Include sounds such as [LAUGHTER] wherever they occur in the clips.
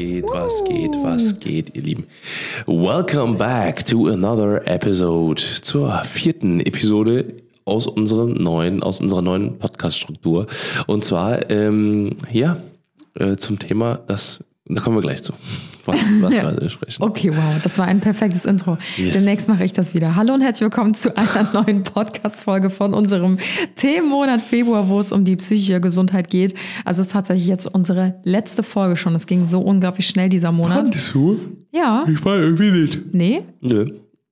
Was geht, was geht, was geht, ihr Lieben? Welcome back to another episode, zur vierten Episode aus unserem neuen, aus unserer neuen Podcast-Struktur. Und zwar, ähm, ja, äh, zum Thema, das, da kommen wir gleich zu, was, was Ja. wir sprechen. Okay, wow, das war ein perfektes Intro. Yes. Demnächst mache ich das wieder. Hallo und herzlich willkommen zu einer [LAUGHS] neuen Podcast-Folge von unserem Themenmonat Februar, wo es um die psychische Gesundheit geht. Also es ist tatsächlich jetzt unsere letzte Folge schon. Es ging so unglaublich schnell dieser Monat. du? Ja, Ich war irgendwie nicht. nee? Nö.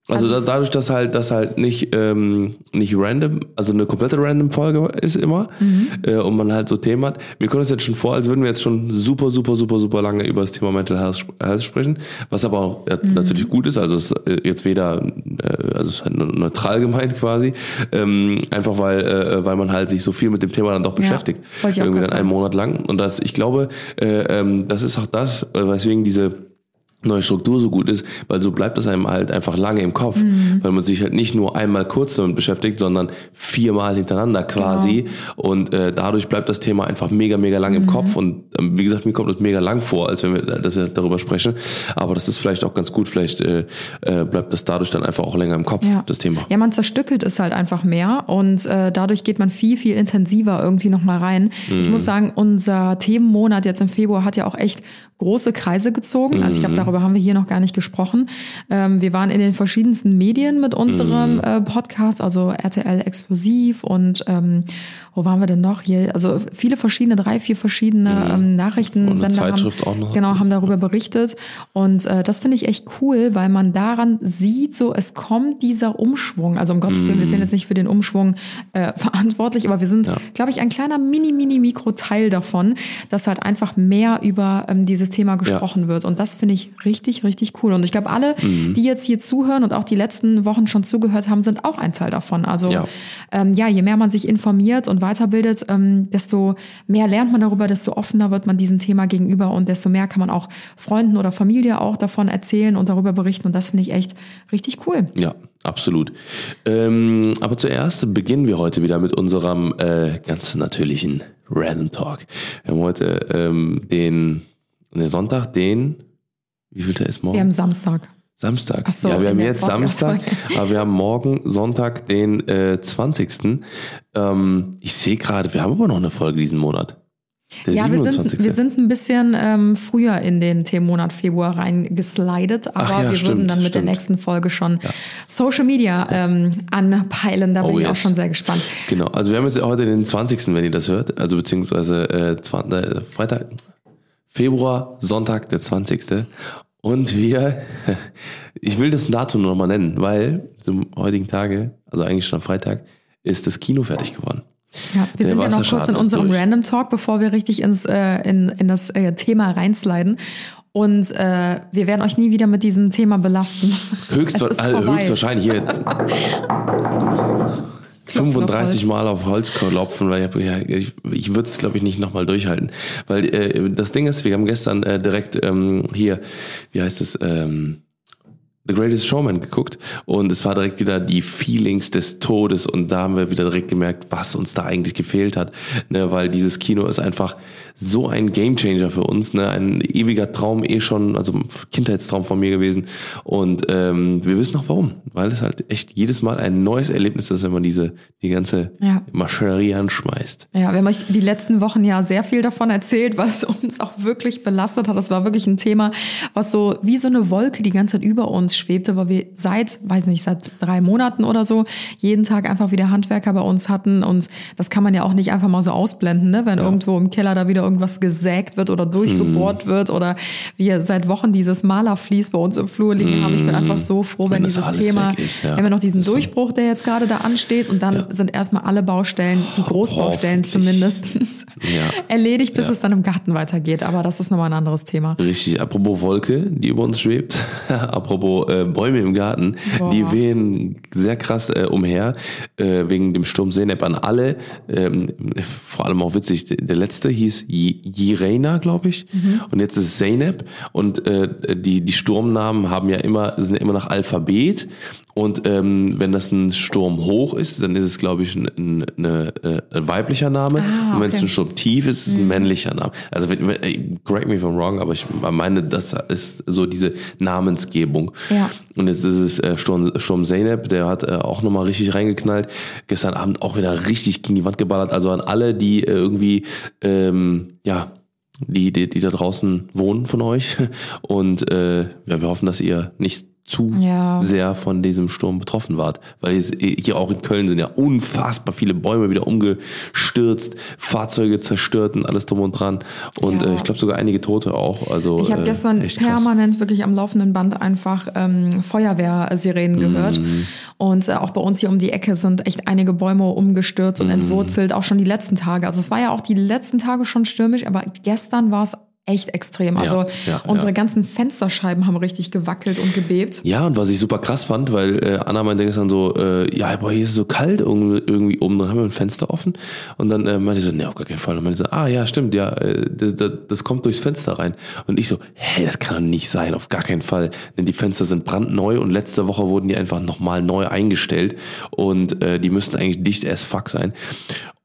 Also, Also da, dadurch, dass halt, dass halt nicht, ähm, nicht random, also eine komplette random Folge ist immer äh, und man halt so Themen hat. Wir kommen uns jetzt schon vor, als würden wir jetzt schon super, super, super, super lange über das Thema Mental Health, Health sprechen, was aber auch äh, natürlich gut ist. Also es ist äh, jetzt weder, äh, also es ist halt neutral gemeint quasi, ähm, einfach weil, äh, weil man halt sich so viel mit dem Thema dann doch beschäftigt. auch Irgendwie dann einen. Monat lang. Und das, ich glaube, äh, ähm, das ist auch das, äh, weswegen diese neue Struktur so gut ist, weil so bleibt es einem halt einfach lange im Kopf, Mhm. weil man sich halt nicht nur einmal kurz damit beschäftigt, sondern viermal hintereinander quasi Genau. und äh, dadurch bleibt das Thema einfach mega mega lang Mhm. im Kopf und ähm, wie gesagt mir kommt es mega lang vor, als wenn wir, dass wir darüber sprechen, aber das ist vielleicht auch ganz gut, vielleicht äh, äh, bleibt das dadurch dann einfach auch länger im Kopf Ja. das Thema. Ja, man zerstückelt es halt einfach mehr und äh, dadurch geht man viel, viel intensiver irgendwie nochmal rein. Ich muss sagen, unser Themenmonat jetzt im Februar hat ja auch echt große Kreise gezogen. Also ich glaube, darüber haben wir hier noch gar nicht gesprochen. Ähm, wir waren in den verschiedensten Medien mit unserem äh, Podcast, also RTL Explosiv und ähm, wo waren wir denn noch hier? Also viele verschiedene, drei, vier verschiedene ähm, Nachrichtensender haben, genau, haben darüber berichtet. Und äh, das finde ich echt cool, weil man daran sieht, so es kommt dieser Umschwung. Also um Gottes Willen, wir sind jetzt nicht für den Umschwung äh, [LAUGHS] verantwortlich, aber wir sind, Ja. glaube ich, ein kleiner mini, mini, Mikro-Teil davon, dass halt einfach mehr über ähm, dieses Thema gesprochen wird. Und das finde ich richtig, richtig cool. Und ich glaube, alle, Mhm. die jetzt hier zuhören und auch die letzten Wochen schon zugehört haben, sind auch ein Teil davon. Also Ja. ähm, ja, je mehr man sich informiert und weiterbildet, ähm, desto mehr lernt man darüber, desto offener wird man diesem Thema gegenüber und desto mehr kann man auch Freunden oder Familie auch davon erzählen und darüber berichten. Und das finde ich echt richtig cool. Ja, absolut. Ähm, aber zuerst beginnen wir heute wieder mit unserem äh, ganz natürlichen Random Talk. Wir haben heute ähm, den, den Sonntag, den, wie viel ist morgen? Wir haben Samstag. Samstag. Ach so, ja, wir haben der jetzt Samstag, [LAUGHS] Podcast-Folge. aber wir haben morgen Sonntag, den äh, 20. Ähm, ich sehe gerade, wir haben aber noch eine Folge diesen Monat. Der Ja, wir 27. sind, wir sind ein bisschen ähm, früher in den Themenmonat Februar reingeslidet, aber ja, wir stimmt, würden dann mit der stimmt. nächsten Folge schon Social Media ähm, anpeilen. Da bin Oh, ich auch yes. schon sehr gespannt. Genau, also wir haben jetzt heute den 20., wenn ihr das hört, also beziehungsweise äh, 20, äh, Freitag, Februar, Sonntag, der 20. Und wir, [LAUGHS] ich will das Datum nochmal nennen, weil zum heutigen Tage, also eigentlich schon am Freitag, ist das Kino fertig geworden. Ja, wir sind ja noch kurz in unserem. Random Talk, bevor wir richtig ins, äh, in, in das äh, Thema reinsliden. Und äh, wir werden euch nie wieder mit diesem Thema belasten. [LAUGHS] Höchst, Es ist also vorbei. höchstwahrscheinlich hier [LAUGHS] Klopfen 35 auf Holz. Mal auf Holz klopfen, weil ich, ja, ich, ich würde es, glaube ich, nicht nochmal durchhalten. Weil äh, das Ding ist, wir haben gestern äh, direkt ähm, hier, wie heißt es, ähm, The Greatest Showman geguckt und es war direkt wieder die Feelings des Todes und da haben wir wieder direkt gemerkt, was uns da eigentlich gefehlt hat, ne, weil dieses Kino ist einfach so ein Gamechanger für uns, ne, ein ewiger Traum eh schon, also Kindheitstraum von mir gewesen und ähm, wir wissen auch warum, weil es halt echt jedes Mal ein neues Erlebnis ist, wenn man diese die ganze Ja. Maschinerie anschmeißt. Ja, wir haben euch die letzten Wochen ja sehr viel davon erzählt, es uns auch wirklich belastet hat. Das war wirklich ein Thema, was so wie so eine Wolke die ganze Zeit über uns schwebte, weil wir seit, weiß nicht, seit drei Monaten oder so jeden Tag einfach wieder Handwerker bei uns hatten und das kann man ja auch nicht einfach mal so ausblenden, ne? wenn irgendwo im Keller da wieder irgendwas gesägt wird oder durchgebohrt Mhm. wird oder wir seit Wochen dieses Malerflies bei uns im Flur liegen haben. Ich bin einfach so froh, wenn Mhm. das dieses Thema, ist, ja. wir haben ja noch diesen ist Durchbruch, der jetzt gerade da ansteht und dann sind erstmal alle Baustellen, die Großbaustellen Hoffentlich. zumindest, [LAUGHS] Ja. erledigt, bis es dann im Garten weitergeht. Aber das ist nochmal ein anderes Thema. Richtig, apropos Wolke, die über uns schwebt, [LAUGHS] apropos äh, Bäume im Garten, Boah. die wehen sehr krass äh, umher, äh, wegen dem Sturm Senep an alle. Ähm, vor allem auch witzig, der letzte hieß Jirena, glaube ich, Mhm. und jetzt ist es Zeynep und äh, die, die Sturmnamen haben ja immer, sind ja immer nach Alphabet und ähm, wenn das ein Sturm hoch ist, dann ist es, glaube ich, ein, ein, eine, äh, ein weiblicher Name. Ah, und wenn es okay. ein Sturm tief ist, ist es ein männlicher Name. Also wenn, wenn, ey, correct me if I'm wrong, aber ich meine, das ist so diese Namensgebung. Ja. Und jetzt ist es äh, Sturm, Sturm Zeynep, der hat äh, auch nochmal richtig reingeknallt. Gestern Abend auch wieder richtig gegen die Wand geballert. Also an alle, die äh, irgendwie, ähm, ja, die, die, die da draußen wohnen von euch. [LAUGHS] Und äh, ja, wir hoffen, dass ihr nicht zu Ja. sehr von diesem Sturm betroffen wart. Weil es, hier auch in Köln sind ja unfassbar viele Bäume wieder umgestürzt, Fahrzeuge zerstört und alles drum und dran. Und Ja. äh, ich glaube sogar einige Tote auch. Also, Ich habe äh, gestern krass. permanent wirklich am laufenden Band einfach ähm, Feuerwehrsirenen gehört. Mhm. Und äh, auch bei uns hier um die Ecke sind echt einige Bäume umgestürzt und Mhm. entwurzelt, auch schon die letzten Tage. Also es war ja auch die letzten Tage schon stürmisch, aber gestern war es echt extrem. Also ja, unsere ganzen Fensterscheiben haben richtig gewackelt und gebebt. Ja, und was ich super krass fand, weil äh, Anna meinte gestern so, äh, ja, boah, hier ist es so kalt irgendwie, oben, dann haben wir ein Fenster offen. Und dann äh, meinte sie so, nee, auf gar keinen Fall. Und meinte so, ah ja, stimmt, ja, äh, das, das, das kommt durchs Fenster rein. Und ich so, hey, das kann doch nicht sein, auf gar keinen Fall. Denn die Fenster sind brandneu und letzte Woche wurden die einfach nochmal neu eingestellt. Und äh, die müssten eigentlich dicht as fuck sein.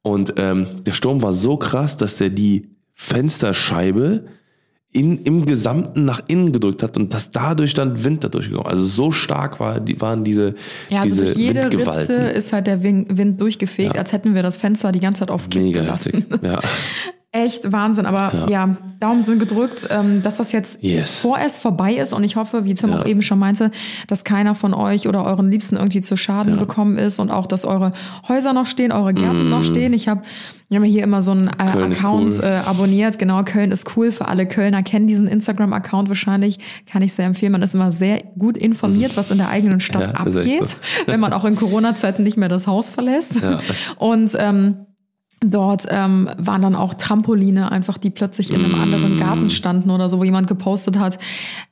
Und ähm, der Sturm war so krass, dass der die Fensterscheibe in, im Gesamten nach innen gedrückt hat und dass dadurch dann Wind dadurch gekommen. Also so stark war, die, waren diese, Ja, also diese durch jede Ritze Windgewalten. ist halt der Wind, durchgefegt, als hätten wir das Fenster die ganze Zeit auf Kipp Mega gelassen. [LAUGHS] Ja. Echt Wahnsinn, aber ja, Daumen sind gedrückt, ähm, dass das jetzt Yes. vorerst vorbei ist und ich hoffe, wie Tim Ja. auch eben schon meinte, dass keiner von euch oder euren Liebsten irgendwie zu Schaden gekommen ist und auch, dass eure Häuser noch stehen, eure Gärten noch stehen. Ich habe wir haben ja hier immer so einen äh, Mm. Account cool. äh, abonniert. Genau, Köln ist cool für alle Kölner. Kennen diesen Instagram-Account wahrscheinlich. Kann ich sehr empfehlen. Man ist immer sehr gut informiert, was in der eigenen Stadt Ja, abgeht, so. wenn man auch in Corona-Zeiten nicht mehr das Haus verlässt. Ja. Und ähm, Dort ähm, waren dann auch Trampoline einfach, die plötzlich in einem anderen Garten standen oder so, wo jemand gepostet hat,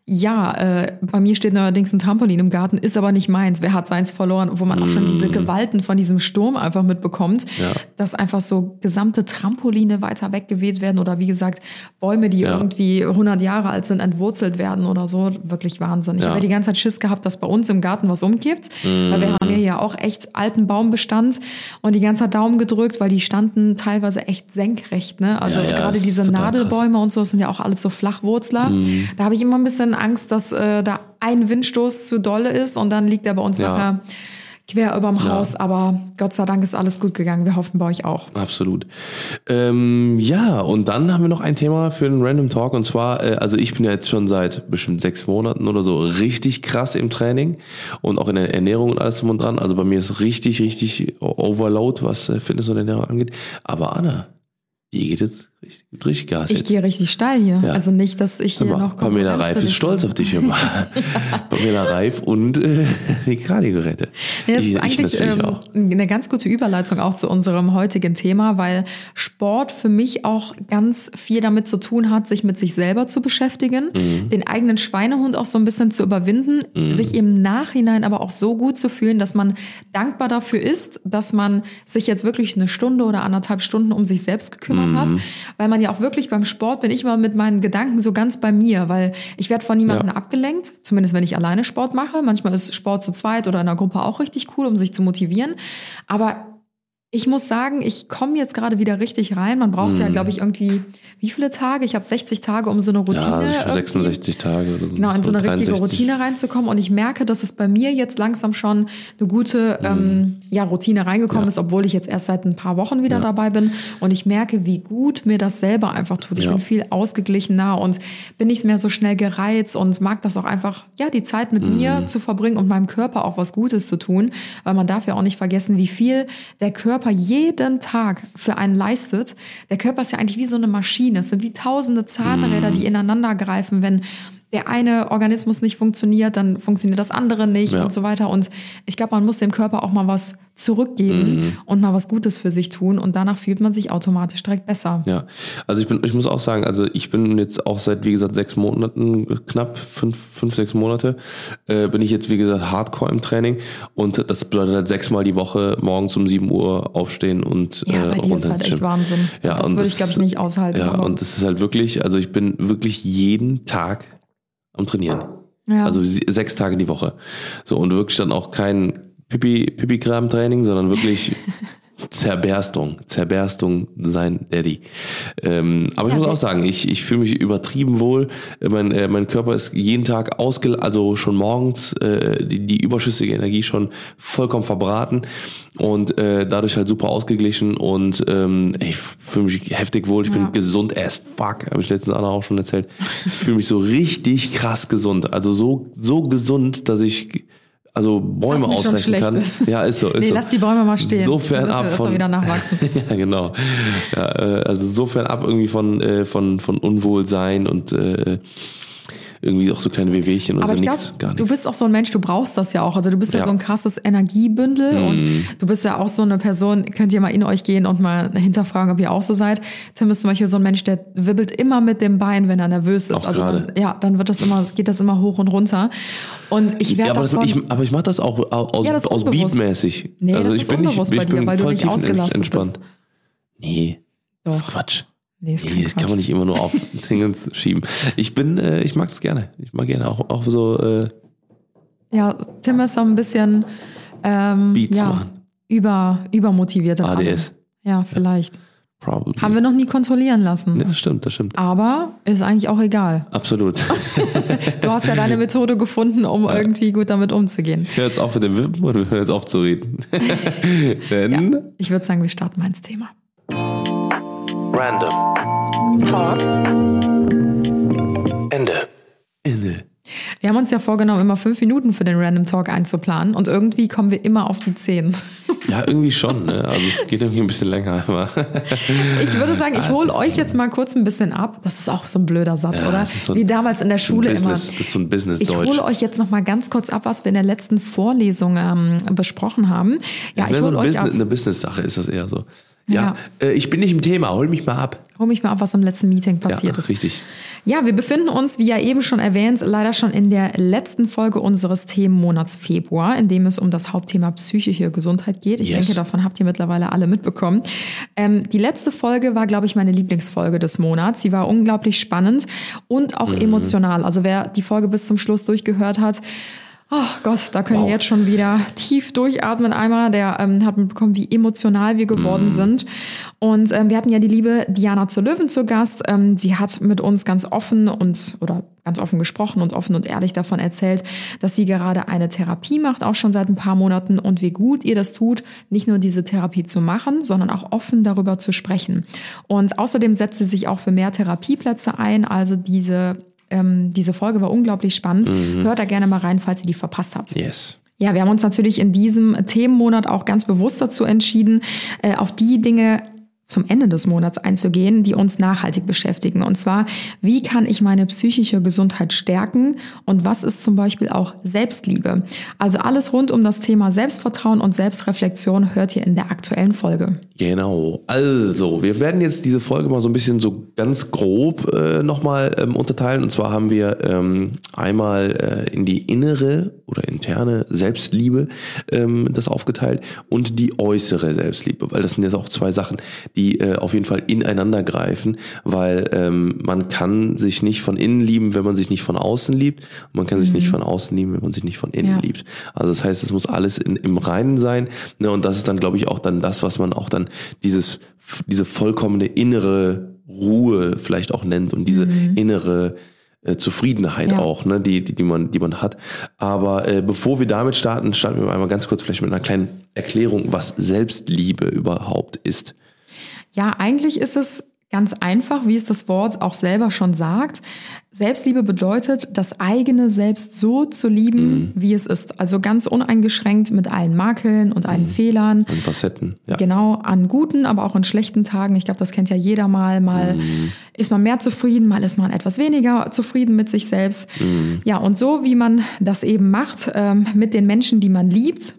ja, äh, bei mir steht neuerdings ein Trampolin im Garten, ist aber nicht meins. Wer hat seins verloren? Wo man auch schon diese Gewalten von diesem Sturm einfach mitbekommt, Ja. dass einfach so gesamte Trampoline weiter weggeweht werden oder wie gesagt Bäume, die Ja. irgendwie 100 Jahre alt sind, entwurzelt werden oder so. Wirklich Wahnsinn. Ich Ja. habe ja die ganze Zeit Schiss gehabt, dass bei uns im Garten was umkippt, weil wir haben hier ja auch echt alten Baumbestand und die ganze Zeit Daumen gedrückt, weil die standen teilweise echt senkrecht. Ne? Also gerade diese total krass. Nadelbäume und so das sind ja auch alles so Flachwurzler. Mhm. Da habe ich immer ein bisschen Angst, dass äh, da ein Windstoß zu dolle ist und dann liegt er bei uns Ja. nachher quer überm Haus. Aber Gott sei Dank ist alles gut gegangen. Wir hoffen bei euch auch. Absolut. Ähm, ja, und dann haben wir noch ein Thema für den Random Talk und zwar, äh, also ich bin ja jetzt schon seit bestimmt sechs Monaten oder so richtig krass im Training und auch in der Ernährung und alles drum und dran. Also bei mir ist richtig, richtig Overload, was äh, Fitness und Ernährung angeht. Aber Anna, die geht jetzt richtig, gibt richtig Gas Ich jetzt. gehe richtig steil hier. Ja. Also nicht, dass ich hier mal, noch Pamela Konkurrenz Reif ist stolz auf dich immer. [LAUGHS] Pamela Reif und äh, [LAUGHS] die Kardiogeräte. Ja, das ich, ist ich eigentlich ähm, eine ganz gute Überleitung auch zu unserem heutigen Thema, weil Sport für mich auch ganz viel damit zu tun hat, sich mit sich selber zu beschäftigen, Mhm. den eigenen Schweinehund auch so ein bisschen zu überwinden, sich im Nachhinein aber auch so gut zu fühlen, dass man dankbar dafür ist, dass man sich jetzt wirklich eine Stunde oder anderthalb Stunden um sich selbst gekümmert Mhm. hat, weil man ja auch wirklich beim Sport bin ich immer mit meinen Gedanken so ganz bei mir, weil ich werde von niemandem Ja. abgelenkt, zumindest wenn ich alleine Sport mache. Manchmal ist Sport zu zweit oder in einer Gruppe auch richtig cool, um sich zu motivieren. Aber Ich muss sagen, ich komme jetzt gerade wieder richtig rein. Man braucht Mhm. ja, glaube ich, irgendwie, wie viele Tage? Ich habe 60 Tage, um so eine Routine. Ja, also irgendwie- 66 Tage oder so. Genau, in so eine richtige 63. Routine reinzukommen. Und ich merke, dass es bei mir jetzt langsam schon eine gute ähm, ja, Routine reingekommen. Ja. ist, obwohl ich jetzt erst seit ein paar Wochen wieder dabei bin. Und ich merke, wie gut mir das selber einfach tut. Ich Ja. bin viel ausgeglichener und bin nicht mehr so schnell gereizt und mag das auch einfach, ja, die Zeit mit Mhm. mir zu verbringen und meinem Körper auch was Gutes zu tun. Weil man darf ja auch nicht vergessen, wie viel der Körper jeden Tag für einen leistet. Der Körper ist ja eigentlich wie so eine Maschine. Es sind wie tausende Zahnräder, Mhm. die ineinander greifen. Wenn der eine Organismus nicht funktioniert, dann funktioniert das andere nicht Ja. und so weiter. Und ich glaube, man muss dem Körper auch mal was zurückgeben Mhm. und mal was Gutes für sich tun. Und danach fühlt man sich automatisch direkt besser. Ja, also ich bin, ich muss auch sagen, also ich bin jetzt auch seit, wie gesagt, sechs Monaten, knapp fünf, fünf, sechs Monate, äh, bin ich jetzt, wie gesagt, hardcore im Training und das bedeutet halt sechsmal die Woche morgens um 7 Uhr aufstehen und Ja, äh, bei dir ist halt echt. Wahnsinn. Ja, das würde ich, glaube ich, nicht aushalten. Ja, und das ist halt wirklich, also ich bin wirklich jeden Tag am Trainieren. ja. Also sechs Tage die Woche. So, und wirklich dann auch kein Pipi, Pipi-Kram-Training, sondern wirklich [LAUGHS] Zerberstung. Zerberstung sein Daddy. Ähm, aber ich muss auch sagen, ich, ich fühle mich übertrieben wohl. Äh, Mein, äh, mein Körper ist jeden Tag ausgel, also schon morgens äh, die, die überschüssige Energie schon vollkommen verbraten und äh, dadurch halt super ausgeglichen und ähm, ich fühle mich heftig wohl. Ich Ja. bin gesund as fuck, habe ich letztens Anna auch schon erzählt. Ich fühle mich so richtig krass gesund. Also so, so gesund, dass ich also Bäume schlecht kann. ist. Ja, ist so. Ist nee, so. lass die Bäume mal stehen. So fern ab von wieder nachwachsen. [LAUGHS] ja, genau. Ja, äh, also so fern ab irgendwie von, äh, von, von Unwohlsein und äh, irgendwie auch so kleine Wehwehchen Aber so ich nichts, du bist auch so ein Mensch, du brauchst das ja auch. Also du bist ja, Ja. Mhm. so ein krasses Energiebündel und du bist ja auch so eine Person, könnt ihr mal in euch gehen und mal hinterfragen, ob ihr auch so seid. Tim ist zum Beispiel so ein Mensch, der wibbelt immer mit dem Bein, wenn er nervös ist. Auch also dann, ja, dann wird das immer, geht das immer hoch und runter. Und ich Ja, werde aber, das, davon, ich, aber ich mache das auch au- aus, Ja, das aus. Beatmäßig. Nee, also das ich ist bin nicht, unbewusst ich bei dir, bin weil du nicht tief ausgelastet entspannt. Nee, das ist Doch. Quatsch. Nee, ist kein Nee, das kann man nicht immer nur auf [LAUGHS] Dingens schieben. Ich bin, äh, ich mag das gerne. Ich mag gerne auch, auch so äh, Ja, Tim ist so ein bisschen ähm, Beats ja, machen. über, übermotiviert. in allem. ADS. Ja, vielleicht. Probably. Haben wir noch nie kontrollieren lassen. Nee, das stimmt, das stimmt. Aber ist eigentlich auch egal. Absolut. [LAUGHS] Du hast ja deine Methode gefunden, um irgendwie gut damit umzugehen. Hör jetzt auf mit dem Wippen und hör jetzt auf zu reden. [LAUGHS] Denn Ja, ich würde sagen, wir starten mal ins Thema. Random. Talk. Ende. Ende. Wir haben uns ja vorgenommen, immer fünf Minuten für den Random Talk einzuplanen und irgendwie kommen wir immer auf die zehn. [LAUGHS] Ja, irgendwie schon. Ne? Also es geht irgendwie ein bisschen länger. Aber [LAUGHS] Ich würde sagen, ich hole euch jetzt mal kurz ein bisschen ab. Das ist auch so ein blöder Satz, Ja, oder? so ein- Wie damals in der so ein Schule immer. Business, Das ist so ein Ich Business-Deutsch. hole euch jetzt noch mal ganz kurz ab, was wir in der letzten Vorlesung ähm, besprochen haben. Ja, ich Mehr so hole eine, euch ab. Business, eine Business-Sache ist das eher so. Ja, Ja. Äh, ich bin nicht im Thema, hol mich mal ab. Hol mich mal ab, was im letzten Meeting passiert ja, ist. richtig. Ja, wir befinden uns, wie ja eben schon erwähnt, leider schon in der letzten Folge unseres Themenmonats Februar, in dem es um das Hauptthema psychische Gesundheit geht. Ich Yes. denke, davon habt ihr mittlerweile alle mitbekommen. Ähm, die letzte Folge war, glaube ich, meine Lieblingsfolge des Monats. Sie war unglaublich spannend und auch emotional. Also wer die Folge bis zum Schluss durchgehört hat, Oh Gott, da können Wow. wir jetzt schon wieder tief durchatmen einmal. Der ähm, hat mitbekommen, wie emotional wir geworden sind. Und ähm, wir hatten ja die liebe Diana zur Löwen zu Gast. Ähm, sie hat mit uns ganz offen und oder ganz offen gesprochen und offen und ehrlich davon erzählt, dass sie gerade eine Therapie macht, auch schon seit ein paar Monaten und wie gut ihr das tut, nicht nur diese Therapie zu machen, sondern auch offen darüber zu sprechen. Und außerdem setzt sie sich auch für mehr Therapieplätze ein, also diese ähm, diese Folge war unglaublich spannend. Hört da gerne mal rein, falls ihr die verpasst habt. Yes. Ja, wir haben uns natürlich in diesem Themenmonat auch ganz bewusst dazu entschieden, äh, auf die Dinge zum Ende des Monats einzugehen, die uns nachhaltig beschäftigen. Und zwar, wie kann ich meine psychische Gesundheit stärken und was ist zum Beispiel auch Selbstliebe? Also alles rund um das Thema Selbstvertrauen und Selbstreflexion hört ihr in der aktuellen Folge. Genau. Also, wir werden jetzt diese Folge mal so ein bisschen so ganz grob äh, nochmal ähm, unterteilen. Und zwar haben wir ähm, einmal äh, in die innere oder interne Selbstliebe ähm, das aufgeteilt und die äußere Selbstliebe, weil das sind jetzt auch zwei Sachen, die die äh, auf jeden Fall ineinander greifen, weil ähm, man kann sich nicht von innen lieben, wenn man sich nicht von außen liebt. Und man kann sich nicht von außen lieben, wenn man sich nicht von innen Ja. liebt. Also das heißt, es muss alles in, im Reinen sein. Ne? Und das ist dann, glaube ich, auch dann das, was man auch dann dieses, diese vollkommene innere Ruhe vielleicht auch nennt und diese innere äh, Zufriedenheit Ja. auch, ne, die, die, die man, die man hat. Aber äh, bevor wir damit starten, starten wir einmal ganz kurz vielleicht mit einer kleinen Erklärung, was Selbstliebe überhaupt ist. Ja, eigentlich ist es ganz einfach, wie es das Wort auch selber schon sagt. Selbstliebe bedeutet, das eigene Selbst so zu lieben, wie es ist. Also ganz uneingeschränkt mit allen Makeln und allen Fehlern. Und Facetten. Ja. Genau, an guten, aber auch in schlechten Tagen. Ich glaube, das kennt ja jeder mal. Mal ist man mehr zufrieden, mal ist man etwas weniger zufrieden mit sich selbst. Ja, und so wie man das eben macht ähm, mit den Menschen, die man liebt,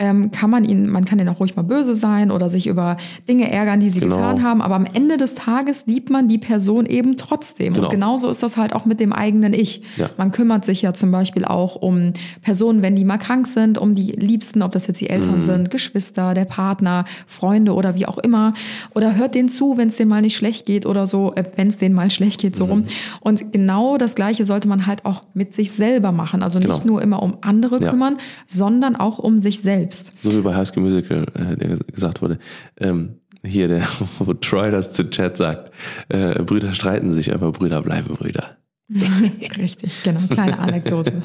ähm, kann man ihnen, man kann ihnen auch ruhig mal böse sein oder sich über Dinge ärgern, die sie Genau. getan haben. Aber am Ende des Tages liebt man die Person eben trotzdem. Genau. Und genauso ist das halt auch mit dem eigenen Ich. Ja. Man kümmert sich ja zum Beispiel auch um Personen, wenn die mal krank sind, um die Liebsten, ob das jetzt die Mhm. Eltern sind, Geschwister, der Partner, Freunde oder wie auch immer. Oder hört denen zu, wenn es denen mal nicht schlecht geht oder so, äh, wenn es denen mal schlecht geht, Mhm. so rum. Und genau das Gleiche sollte man halt auch mit sich selber machen. Also nicht Genau. nur immer um andere Ja. kümmern, sondern auch um sich selbst. So wie bei High School Musical äh, gesagt wurde. Ähm, hier, der, [LAUGHS] wo Troy das zu Chad sagt. Äh, Brüder streiten sich, aber Brüder bleiben Brüder. [LAUGHS] Richtig, genau, kleine Anekdote.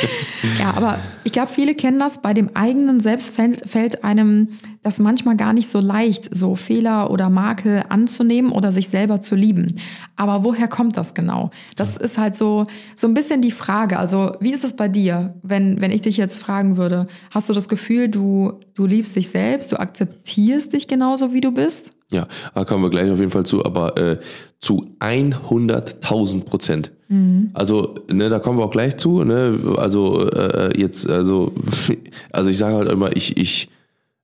[LAUGHS] ja, aber ich glaube, viele kennen das. Bei dem eigenen Selbst fällt, fällt einem das manchmal gar nicht so leicht, so Fehler oder Makel anzunehmen oder sich selber zu lieben. Aber woher kommt das genau? Das ist halt so, so ein bisschen die Frage. Also, wie ist das bei dir, wenn, wenn ich dich jetzt fragen würde, hast du das Gefühl, du, du liebst dich selbst, du akzeptierst dich genauso, wie du bist? Ja, da kommen wir gleich auf jeden Fall zu, aber äh, zu 100.000 Prozent. Also, ne, da kommen wir auch gleich zu, ne, also äh, jetzt, also, [LAUGHS] also ich sage halt immer, ich, ich,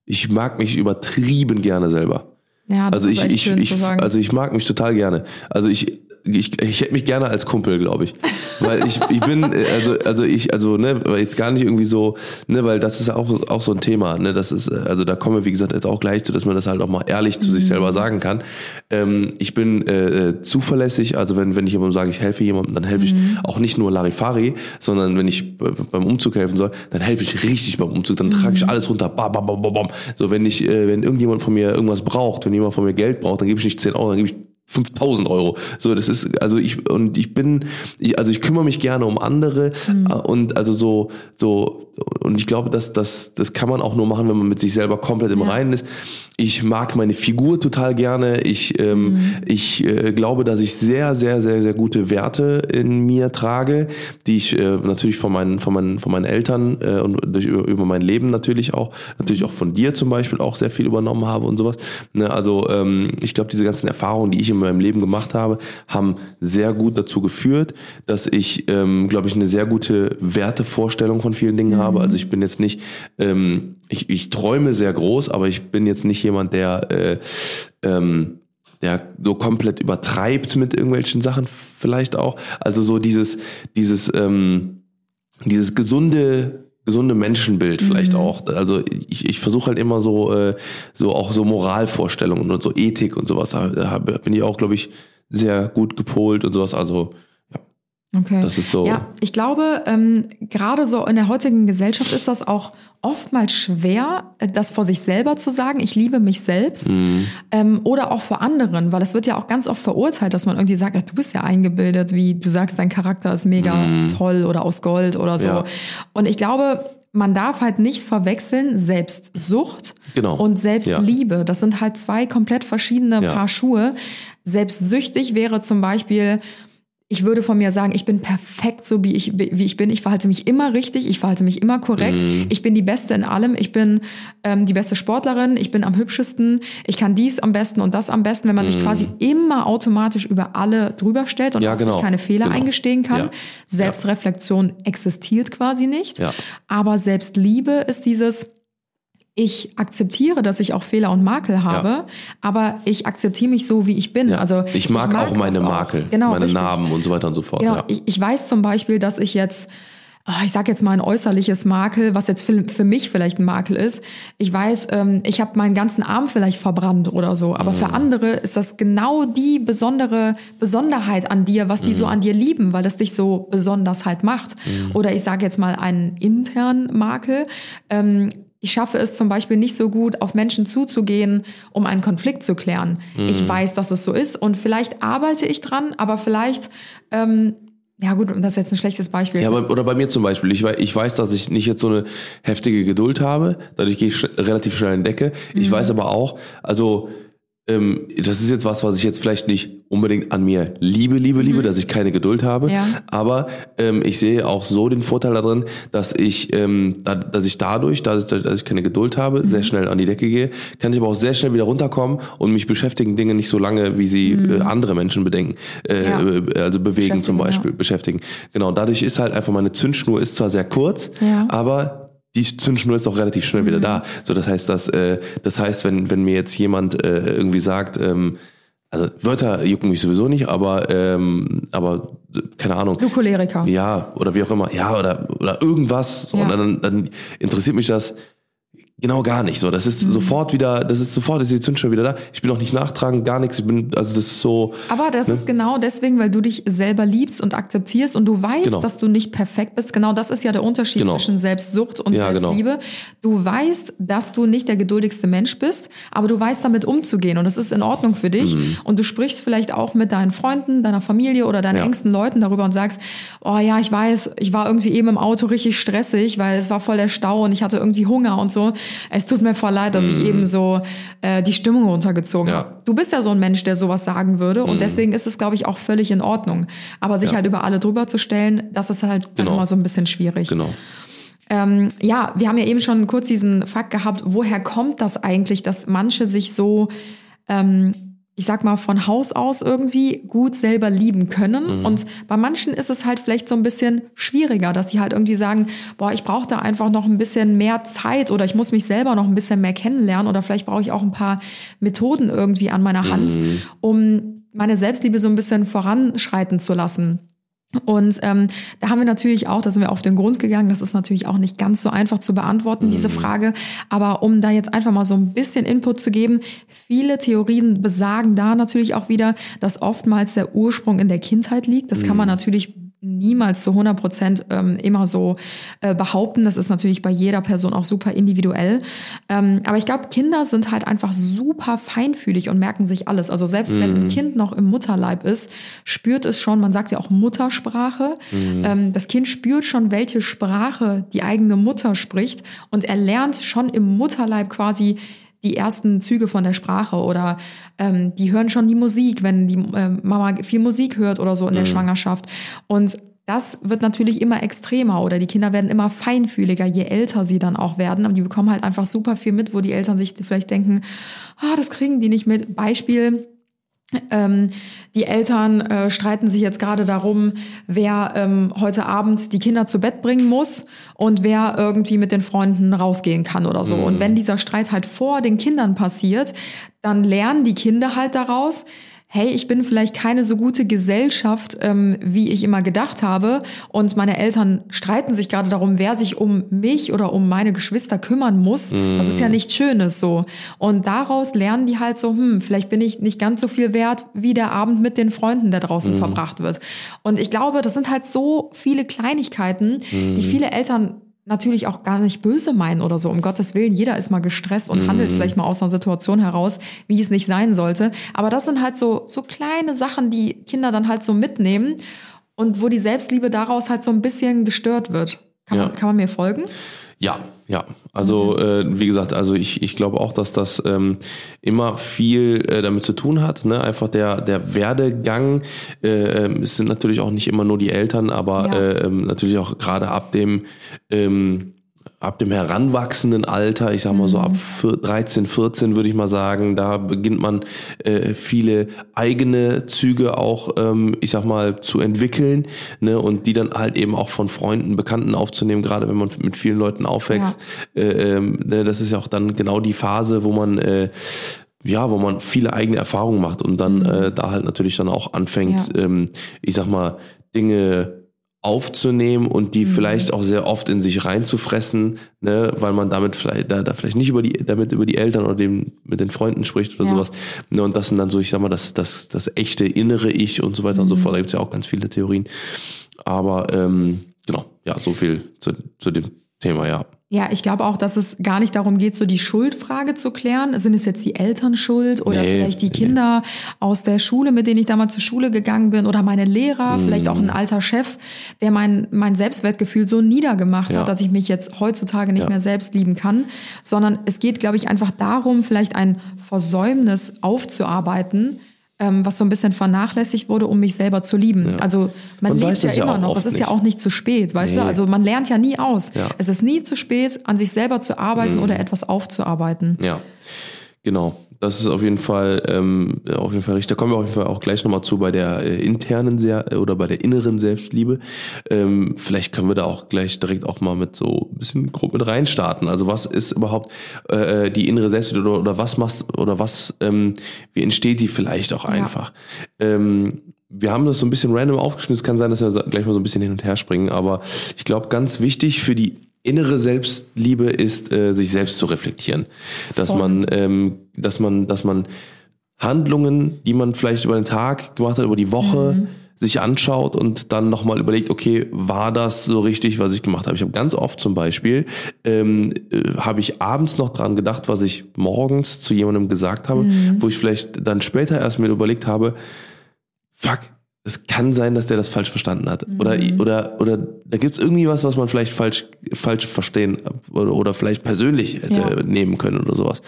ich mag mich übertrieben gerne selber. Ja, das Also ist ich, echt ich, schön ich, zu sagen. also ich mag mich total gerne. Also ich, ich, ich hätte mich gerne als Kumpel, glaube ich. Weil ich, ich bin, äh, also, also ich, also, ne, jetzt gar nicht irgendwie so, ne, weil das ist auch, auch so ein Thema, ne, das ist, äh, also da kommen wir, wie gesagt, jetzt auch gleich zu, dass man das halt auch mal ehrlich zu sich Mhm. selber sagen kann. Ähm, ich bin äh, äh, zuverlässig, also wenn, wenn ich jemandem sage, ich helfe jemandem, dann helfe ich Mhm. auch nicht nur Larifari, sondern wenn ich beim Umzug helfen soll, dann helfe ich richtig beim Umzug, dann trage ich Mhm. alles runter, bam, bam, bam, bam, bam. So, wenn ich, äh, wenn irgendjemand von mir irgendwas braucht, wenn jemand von mir Geld braucht, dann gebe ich nicht 10 Euro, dann gebe ich 5000 Euro. So, das ist, also ich, und ich bin, ich, also ich kümmere mich gerne um andere äh, und also so, so, und ich glaube, dass das, das kann man auch nur machen, wenn man mit sich selber komplett im Reinen ist. Ich mag meine Figur total gerne. Ich, ähm, ich äh, glaube, dass ich sehr, sehr, sehr, sehr gute Werte in mir trage, die ich äh, natürlich von meinen, von meinen, von meinen Eltern äh, und durch, über, über mein Leben natürlich auch, natürlich auch von dir zum Beispiel auch sehr viel übernommen habe und sowas. Ne, also ähm, ich glaube, diese ganzen Erfahrungen, die ich in meinem Leben gemacht habe, haben sehr gut dazu geführt, dass ich, ähm, glaube ich, eine sehr gute Wertevorstellung von vielen Dingen habe. Also ich bin jetzt nicht, ähm, ich, ich träume sehr groß, aber ich bin jetzt nicht jemand, der äh, ähm, der so komplett übertreibt mit irgendwelchen Sachen vielleicht auch. Also so dieses, dieses, ähm, dieses gesunde, gesunde Menschenbild vielleicht auch. Also ich, ich versuche halt immer so, äh, so auch so Moralvorstellungen und so Ethik und sowas. Da bin ich auch, glaube ich, sehr gut gepolt und sowas. Also Okay. Das ist so- Ja, ich glaube, ähm, gerade so in der heutigen Gesellschaft ist das auch oftmals schwer, äh, das vor sich selber zu sagen, ich liebe mich selbst. Mhm. Ähm, oder auch vor anderen, weil es wird ja auch ganz oft verurteilt, dass man irgendwie sagt, ja, du bist ja eingebildet, wie du sagst, dein Charakter ist mega toll oder aus Gold oder so. Mhm. Ja. Und ich glaube, man darf halt nicht verwechseln Selbstsucht Genau. und Selbstliebe. Das sind halt zwei komplett verschiedene Ja. Paar Schuhe. Selbstsüchtig wäre zum Beispiel, ich würde von mir sagen, ich bin perfekt so, wie ich, wie ich bin. Ich verhalte mich immer richtig, ich verhalte mich immer korrekt. Mhm. Ich bin die Beste in allem. Ich bin ähm, die beste Sportlerin, ich bin am hübschesten, ich kann dies am besten und das am besten, wenn man sich quasi immer automatisch über alle drüber stellt und Mhm. Ja, auch genau. sich keine Fehler Genau. eingestehen kann. Ja. Selbstreflexion existiert quasi nicht. Ja. Aber Selbstliebe ist dieses, ich akzeptiere, dass ich auch Fehler und Makel habe, aber ich akzeptiere mich so, wie ich bin. ja. Also ich mag, auch meine Makel, Genau, meine richtig. Narben und so weiter und so fort. Genau, ja. ich, ich weiß zum Beispiel, dass ich jetzt ah, ich sage jetzt mal ein äußerliches Makel, was jetzt für, für mich vielleicht ein Makel ist. Ich weiß, ähm, ich habe meinen ganzen Arm vielleicht verbrannt oder so, aber für andere ist das genau die besondere Besonderheit an dir, was die so an dir lieben, weil das dich so besonders halt macht. Oder ich sage jetzt mal einen internen Makel. Ähm, ich schaffe es zum Beispiel nicht so gut, auf Menschen zuzugehen, um einen Konflikt zu klären. Ich weiß, dass es so ist und vielleicht arbeite ich dran, aber vielleicht, ähm, ja gut, das ist jetzt ein schlechtes Beispiel. Ja, oder bei mir zum Beispiel. Ich, ich weiß, dass ich nicht jetzt so eine heftige Geduld habe. Dadurch gehe ich sch relativ schnell in Decke. Ich weiß aber auch, also ähm, das ist jetzt was, was ich jetzt vielleicht nicht unbedingt an mir liebe, liebe, liebe, dass ich keine Geduld habe. Ja. Aber ähm, ich sehe auch so den Vorteil darin, dass ich, ähm, da, dass ich dadurch, dass ich, dass ich keine Geduld habe, sehr schnell an die Decke gehe, kann ich aber auch sehr schnell wieder runterkommen und mich beschäftigen Dinge nicht so lange, wie sie äh, andere Menschen bedenken, äh, Ja. äh, also bewegen zum Beispiel, beschäftigen. Genau, dadurch ist halt einfach meine Zündschnur ist zwar sehr kurz, Ja. aber die Zündschnur ist auch relativ schnell wieder da. So, das heißt, dass, äh, das heißt, wenn, wenn mir jetzt jemand äh, irgendwie sagt, ähm, also Wörter jucken mich sowieso nicht, aber, ähm, aber keine Ahnung. Du Choleriker. Ja, oder wie auch immer. Ja, oder, oder irgendwas. So, Ja. Und dann, dann interessiert mich das genau gar nicht. So, das ist sofort wieder, das ist sofort ist die Zündschnur wieder da. Ich bin auch nicht nachtragend, gar nichts. Ich bin, also das ist so. Aber das ist genau deswegen, weil du dich selber liebst und akzeptierst und du weißt, Genau. dass du nicht perfekt bist. Genau das ist ja der Unterschied Genau. zwischen Selbstsucht und Ja, genau. Selbstliebe. Du weißt, dass du nicht der geduldigste Mensch bist, aber du weißt damit umzugehen und es ist in Ordnung für dich. Und du sprichst vielleicht auch mit deinen Freunden, deiner Familie oder deinen Mhm. Ja. engsten Leuten darüber und sagst, oh ja, ich weiß, ich war irgendwie eben im Auto richtig stressig, weil es war voll der Stau und ich hatte irgendwie Hunger und so. Es tut mir voll leid, dass ich eben so äh, die Stimmung runtergezogen Mhm. Ja. habe. Du bist ja so ein Mensch, der sowas sagen würde und deswegen ist es, glaube ich, auch völlig in Ordnung. Aber sich Mhm. Ja. halt über alle drüber zu stellen, das ist halt dann Genau. immer so ein bisschen schwierig. Genau. Ähm, ja, wir haben ja eben schon kurz diesen Fakt gehabt, woher kommt das eigentlich, dass manche sich so, ähm, ich sag mal, von Haus aus irgendwie gut selber lieben können. Und bei manchen ist es halt vielleicht so ein bisschen schwieriger, dass die halt irgendwie sagen, boah, ich brauche da einfach noch ein bisschen mehr Zeit oder ich muss mich selber noch ein bisschen mehr kennenlernen oder vielleicht brauche ich auch ein paar Methoden irgendwie an meiner Hand, um meine Selbstliebe so ein bisschen voranschreiten zu lassen. Und ähm, da haben wir natürlich auch, da sind wir auf den Grund gegangen, das ist natürlich auch nicht ganz so einfach zu beantworten, diese Frage. Aber um da jetzt einfach mal so ein bisschen Input zu geben, viele Theorien besagen da natürlich auch wieder, dass oftmals der Ursprung in der Kindheit liegt. Das kann man natürlich niemals zu 100 Prozent ähm, immer so äh, behaupten. Das ist natürlich bei jeder Person auch super individuell. Ähm, aber ich glaube, Kinder sind halt einfach super feinfühlig und merken sich alles. Also selbst wenn ein Kind noch im Mutterleib ist, spürt es schon, man sagt ja auch Muttersprache. Ähm, das Kind spürt schon, welche Sprache die eigene Mutter spricht und er lernt schon im Mutterleib quasi die ersten Züge von der Sprache oder ähm, die hören schon die Musik, wenn die ähm, Mama viel Musik hört oder so in der Schwangerschaft. Und das wird natürlich immer extremer oder die Kinder werden immer feinfühliger, je älter sie dann auch werden. Aber die bekommen halt einfach super viel mit, wo die Eltern sich vielleicht denken, ah, das kriegen die nicht mit. Beispiel, ähm, die Eltern äh, streiten sich jetzt gerade darum, wer ähm, heute Abend die Kinder zu Bett bringen muss und wer irgendwie mit den Freunden rausgehen kann oder so. Und wenn dieser Streit halt vor den Kindern passiert, dann lernen die Kinder halt daraus, hey, ich bin vielleicht keine so gute Gesellschaft, ähm, wie ich immer gedacht habe. Und meine Eltern streiten sich gerade darum, wer sich um mich oder um meine Geschwister kümmern muss. Das ist ja nichts Schönes so. Und daraus lernen die halt so, hm, vielleicht bin ich nicht ganz so viel wert, wie der Abend mit den Freunden, der draußen verbracht wird. Und ich glaube, das sind halt so viele Kleinigkeiten, die viele Eltern natürlich auch gar nicht böse meinen oder so. Um Gottes Willen, jeder ist mal gestresst und handelt vielleicht mal aus einer Situation heraus, wie es nicht sein sollte. Aber das sind halt so, so kleine Sachen, die Kinder dann halt so mitnehmen und wo die Selbstliebe daraus halt so ein bisschen gestört wird. Kann, Ja. man, kann man mir folgen? Ja, ja. Also äh, wie gesagt, also ich, ich glaube auch, dass das ähm, immer viel äh, damit zu tun hat. Ne? Einfach der der Werdegang. Äh, ähm, es sind natürlich auch nicht immer nur die Eltern, aber Ja. äh, ähm, natürlich auch gerade ab dem ähm, ab dem heranwachsenden Alter, ich sag mal so ab vier- 13, 14 würde ich mal sagen, da beginnt man äh, viele eigene Züge auch, ähm, ich sag mal, zu entwickeln ne, und die dann halt eben auch von Freunden, Bekannten aufzunehmen, gerade wenn man mit vielen Leuten aufwächst. Äh, ähm, ne, das ist ja auch dann genau die Phase, wo man äh, ja, wo man viele eigene Erfahrungen macht und dann äh, da halt natürlich dann auch anfängt, Ja. ähm, ich sag mal, Dinge aufzunehmen und Mhm. die vielleicht auch sehr oft in sich reinzufressen, ne, weil man damit vielleicht da, da vielleicht nicht über die damit über die Eltern oder dem mit den Freunden spricht oder Ja. sowas. Ne, und das sind dann so, ich sag mal, das das das echte innere Ich und so weiter Mhm. und so fort. Da gibt's ja auch ganz viele Theorien. Aber ähm, genau, ja, so viel zu, zu dem Thema, ja. Ja, ich glaube auch, dass es gar nicht darum geht, so die Schuldfrage zu klären. Sind es jetzt die Eltern schuld oder Nee, vielleicht die nee. Kinder aus der Schule, mit denen ich damals zur Schule gegangen bin oder meine Lehrer, vielleicht auch Mhm. ein alter Chef, der mein, mein Selbstwertgefühl so niedergemacht Ja. hat, dass ich mich jetzt heutzutage nicht Ja. mehr selbst lieben kann, sondern es geht, glaube ich, einfach darum, vielleicht ein Versäumnis aufzuarbeiten, ähm, was so ein bisschen vernachlässigt wurde, um mich selber zu lieben. Also man, Man lebt ja ja immer noch. Es ist ja nicht. auch nicht zu spät, weißt du? Nee. Also man lernt ja nie aus. Ja. Es ist nie zu spät, an sich selber zu arbeiten Mhm. oder etwas aufzuarbeiten. Ja, genau. Das ist auf jeden Fall ähm, auf jeden Fall richtig. Da kommen wir auf jeden Fall auch gleich nochmal zu bei der äh, internen sehr oder bei der inneren Selbstliebe. Ähm, vielleicht können wir da auch gleich direkt auch mal mit so ein bisschen grob mit reinstarten. Also was ist überhaupt äh, die innere Selbstliebe oder, oder was machst oder was ähm, wie entsteht die vielleicht auch einfach? Ähm, wir haben das so ein bisschen random aufgeschrieben. Es kann sein, dass wir gleich mal so ein bisschen hin und her springen, aber ich glaube, ganz wichtig für die innere Selbstliebe ist, äh, sich selbst zu reflektieren. Dass Voll. man, ähm, dass man, dass man Handlungen, die man vielleicht über den Tag gemacht hat, über die Woche, sich anschaut und dann nochmal überlegt, okay, war das so richtig, was ich gemacht habe? Ich habe ganz oft zum Beispiel, ähm, äh, habe ich abends noch dran gedacht, was ich morgens zu jemandem gesagt habe, wo ich vielleicht dann später erst mir überlegt habe, fuck, es kann sein, dass der das falsch verstanden hat. Oder, oder, oder da gibt's irgendwie was, was man vielleicht falsch, falsch verstehen oder, oder vielleicht persönlich hätte Ja. nehmen können oder sowas.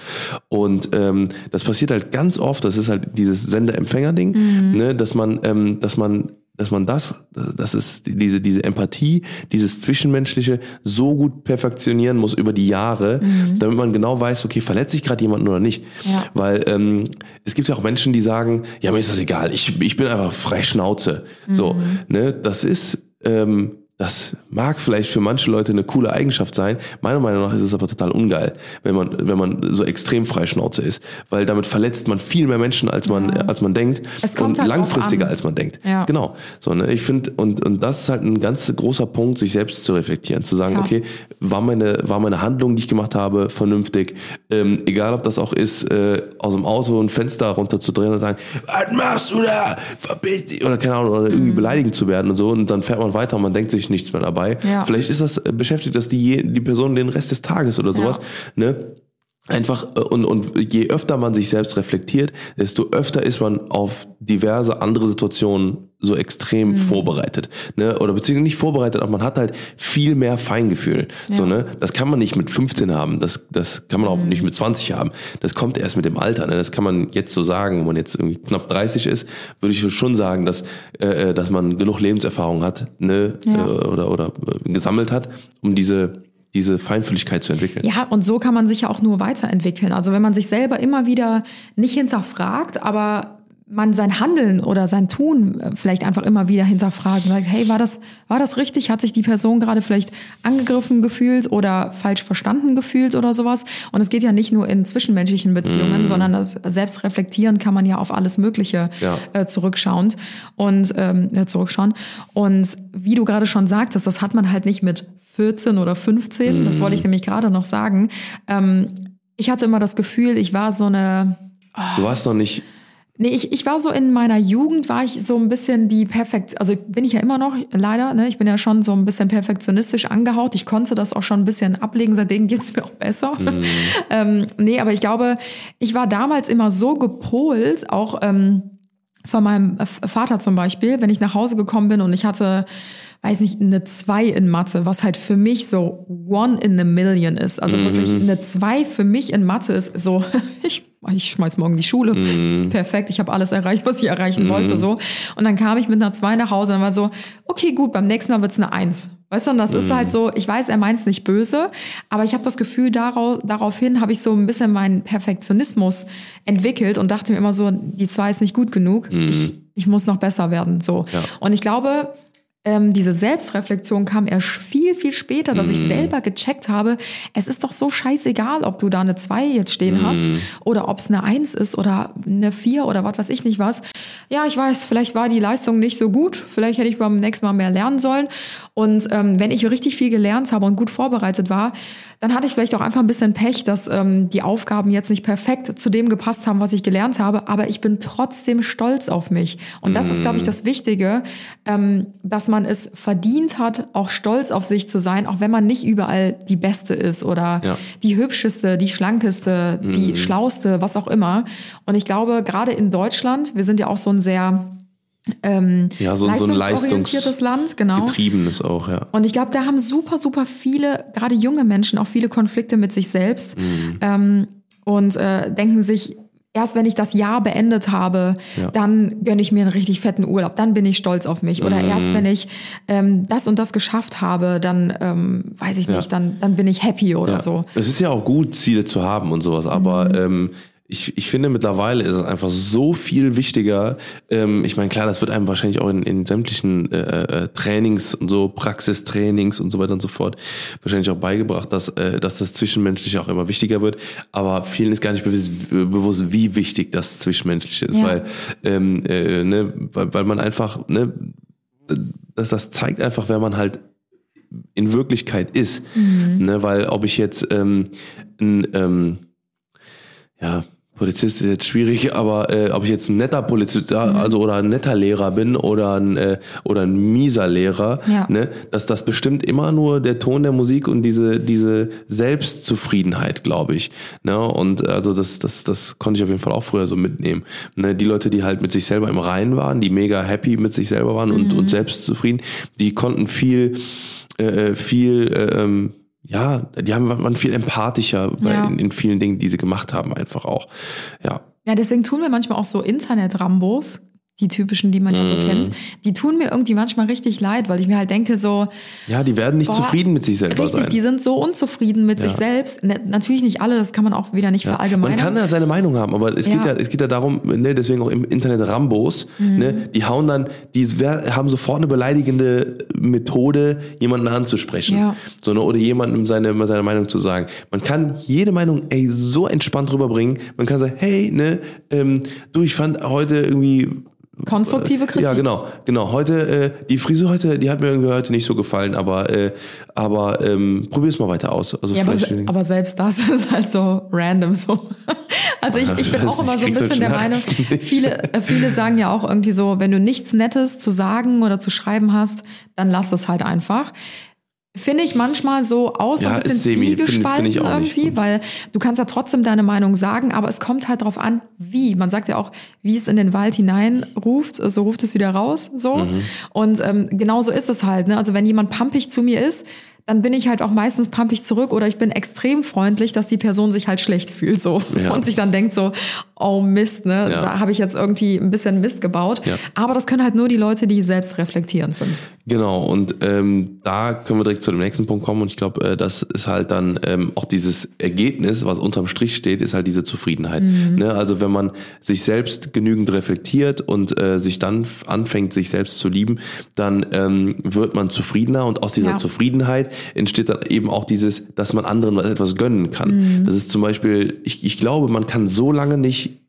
Und ähm, das passiert halt ganz oft, das ist halt dieses Sender-Empfänger-Ding, ne, dass man, ähm, dass man dass man das, das ist diese, diese Empathie, dieses Zwischenmenschliche so gut perfektionieren muss über die Jahre, damit man genau weiß, okay, verletze ich gerade jemanden oder nicht. Ja. Weil ähm, es gibt ja auch Menschen, die sagen, ja, mir ist das egal, ich, ich bin einfach frei Schnauze. So, ne, das ist, ähm, das mag vielleicht für manche Leute eine coole Eigenschaft sein. Meiner Meinung nach ist es aber total ungeil, wenn man, wenn man so extrem frei Schnauze ist. Weil damit verletzt man viel mehr Menschen, als man, als man denkt. Es kommt und halt langfristiger, an. als man denkt. Ja. Genau. So, ne, ich finde, und, und das ist halt ein ganz großer Punkt, sich selbst zu reflektieren, zu sagen, Ja. okay, war meine, war meine Handlung, die ich gemacht habe, vernünftig, ähm, egal ob das auch ist, äh, aus dem Auto ein Fenster runterzudrehen und sagen, was machst du da? Verbiss dich, oder keine Ahnung, oder Mhm. irgendwie beleidigend zu werden und so, und dann fährt man weiter und man denkt sich nichts mehr dabei. Ja. Vielleicht ist das, äh, beschäftigt das die, die Person den Rest des Tages oder sowas, ne? Einfach äh, und, und je öfter man sich selbst reflektiert, desto öfter ist man auf diverse andere Situationen so extrem vorbereitet, ne? Oder beziehungsweise nicht vorbereitet, aber man hat halt viel mehr Feingefühl. So, ne? Das kann man nicht mit 15 haben, das, das kann man auch nicht mit 20 haben. Das kommt erst mit dem Alter. Ne? Das kann man jetzt so sagen, wenn man jetzt irgendwie knapp 30 ist, würde ich schon sagen, dass, äh, dass man genug Lebenserfahrung hat, ne? Ja. Äh, oder, oder äh, gesammelt hat, um diese, diese Feinfühligkeit zu entwickeln. Ja, und so kann man sich ja auch nur weiterentwickeln. Also wenn man sich selber immer wieder nicht hinterfragt, aber man sein Handeln oder sein Tun äh, vielleicht einfach immer wieder hinterfragt und sagt, hey, war das, war das richtig? Hat sich die Person gerade vielleicht angegriffen gefühlt oder falsch verstanden gefühlt oder sowas? Und es geht ja nicht nur in zwischenmenschlichen Beziehungen, sondern das Selbstreflektieren kann man ja auf alles Mögliche Ja. äh, zurückschauend und ähm, ja, zurückschauen. Und wie du gerade schon sagtest, das hat man halt nicht mit 14 oder 15. Das wollte ich nämlich gerade noch sagen. Ähm, ich hatte immer das Gefühl, ich war so eine Du warst noch nicht Nee, ich, ich war so in meiner Jugend, war ich so ein bisschen die perfekt, also bin ich ja immer noch, leider, ne? Ich bin ja schon so ein bisschen perfektionistisch angehaucht. Ich konnte das auch schon ein bisschen ablegen, seitdem geht's mir auch besser. [LAUGHS] ähm, nee, aber ich glaube, ich war damals immer so gepolt, auch ähm, von meinem Vater zum Beispiel, wenn ich nach Hause gekommen bin und ich hatte, weiß nicht, eine 2 in Mathe, was halt für mich so one in a million ist. Also wirklich eine 2 für mich in Mathe ist so, [LAUGHS] ich, ich schmeiß morgen die Schule. Perfekt, ich habe alles erreicht, was ich erreichen wollte. so. Und dann kam ich mit einer 2 nach Hause und war so, okay, gut, beim nächsten Mal wird's eine 1. Weißt du, und das ist halt so, ich weiß, er meint's nicht böse, aber ich habe das Gefühl, darauf, daraufhin habe ich so ein bisschen meinen Perfektionismus entwickelt und dachte mir immer so, die 2 ist nicht gut genug. Ich, ich muss noch besser werden. So. Ja. Und ich glaube, ähm, diese Selbstreflexion kam erst viel, viel später, dass Mhm. ich selber gecheckt habe, es ist doch so scheißegal, ob du da eine 2 jetzt stehen Mhm. hast oder ob es eine 1 ist oder eine 4 oder was weiß ich nicht was. Ja, ich weiß, vielleicht war die Leistung nicht so gut, vielleicht hätte ich beim nächsten Mal mehr lernen sollen. Und ähm, wenn ich richtig viel gelernt habe und gut vorbereitet war, dann hatte ich vielleicht auch einfach ein bisschen Pech, dass ähm, die Aufgaben jetzt nicht perfekt zu dem gepasst haben, was ich gelernt habe, aber ich bin trotzdem stolz auf mich. Und das ist, glaube ich, das Wichtige, ähm, dass man es verdient hat, auch stolz auf sich zu sein, auch wenn man nicht überall die Beste ist oder Ja. die hübscheste, die schlankeste, die schlauste, was auch immer. Und ich glaube, gerade in Deutschland, wir sind ja auch so ein sehr ähm, Ja, so- so ein leistungsorientiertes Land, genau. Getriebenes auch, ja. Und ich glaube, da haben super, super viele, gerade junge Menschen, auch viele Konflikte mit sich selbst Mhm. ähm, und äh, denken sich, erst wenn ich das Jahr beendet habe, Ja. dann gönne ich mir einen richtig fetten Urlaub, dann bin ich stolz auf mich. Oder Mhm. erst wenn ich ähm, das und das geschafft habe, dann ähm, weiß ich Ja. nicht, dann, dann bin ich happy oder Ja. so. Mhm. Es ist ja auch gut, Ziele zu haben und sowas, aber ähm, ich, ich finde mittlerweile ist es einfach so viel wichtiger. Ähm, ich meine, klar, das wird einem wahrscheinlich auch in, in sämtlichen äh, äh, Trainings und so, Praxistrainings und so weiter und so fort, wahrscheinlich auch beigebracht, dass, äh, dass das Zwischenmenschliche auch immer wichtiger wird. Aber vielen ist gar nicht bewusst, bewusst wie wichtig das Zwischenmenschliche ist, Ja. weil, ähm, äh, ne, weil, weil man einfach, ne, das, das zeigt einfach, wer man halt in Wirklichkeit ist. Ne, weil ob ich jetzt ähm, ein, ähm, ja, Polizist ist jetzt schwierig, aber äh, ob ich jetzt ein netter Polizist, ja, also oder ein netter Lehrer bin oder ein äh, oder ein mieser Lehrer, Ja. ne, dass das bestimmt immer nur der Ton der Musik und diese diese Selbstzufriedenheit, glaube ich, ne, und also das das das konnte ich auf jeden Fall auch früher so mitnehmen, ne, die Leute, die halt mit sich selber im Reinen waren, die mega happy mit sich selber waren und und selbstzufrieden, die konnten viel äh, viel äh, ähm, ja, die haben waren viel empathischer bei, Ja. in, in vielen Dingen, die sie gemacht haben, einfach auch. Ja. Ja, deswegen tun mir manchmal auch so Internet-Rambos, die typischen, die man ja so Mhm. kennt, die tun mir irgendwie manchmal richtig leid, weil ich mir halt denke so, Ja, die werden nicht Boah, zufrieden mit sich selber Richtig, sein. die sind so unzufrieden mit Ja. sich selbst. Ne, natürlich nicht alle, das kann man auch wieder nicht Man verallgemeinern. kann ja seine Meinung haben, aber es geht Ja. Mhm. ja, es geht ja darum, ne, deswegen auch im Internet Rambos, ne, die hauen dann, die haben sofort eine beleidigende Methode, jemanden anzusprechen. Ja. So, ne, oder jemandem seine, seine Meinung zu sagen. Man kann jede Meinung, ey, so entspannt rüberbringen. Man kann sagen, hey, ne, ähm, du, ich fand heute irgendwie Konstruktive Kritik. Ja, genau, genau. Heute, äh, die Frisur heute, die hat mir irgendwie heute nicht so gefallen, aber, äh, aber ähm, probier's mal weiter aus. Also Ja, aber, se- aber selbst das [LAUGHS] ist halt so random so. [LAUGHS] Also ich, ich bin auch [LAUGHS] immer so ein bisschen der Meinung, viele, äh, viele sagen ja auch irgendwie so, wenn du nichts Nettes zu sagen oder zu schreiben hast, dann lass es halt einfach. Finde ich manchmal so aus, so Ja, ein bisschen zwiegespalten auch nicht. irgendwie, weil du kannst ja trotzdem deine Meinung sagen, aber es kommt halt drauf an, wie. Man sagt ja auch, wie es in den Wald hineinruft, so ruft es wieder raus, so. Mhm. Und ähm, genau so ist es halt. Ne? Also wenn jemand pampig zu mir ist, dann bin ich halt auch meistens pampig zurück oder ich bin extrem freundlich, dass die Person sich halt schlecht fühlt so Ja. und sich dann denkt so, oh Mist, ne, Ja. da habe ich jetzt irgendwie ein bisschen Mist gebaut. Ja. Aber das können halt nur die Leute, die selbst reflektierend sind. Genau, und ähm, da können wir direkt zu dem nächsten Punkt kommen. Und ich glaube, äh, das ist halt dann ähm, auch dieses Ergebnis, was unterm Strich steht, ist halt diese Zufriedenheit. Ne? Also wenn man sich selbst genügend reflektiert und äh, sich dann anfängt, sich selbst zu lieben, dann ähm, wird man zufriedener und aus dieser Ja. Zufriedenheit entsteht dann eben auch dieses, dass man anderen etwas gönnen kann. Das ist zum Beispiel, ich, ich glaube, man kann so lange nicht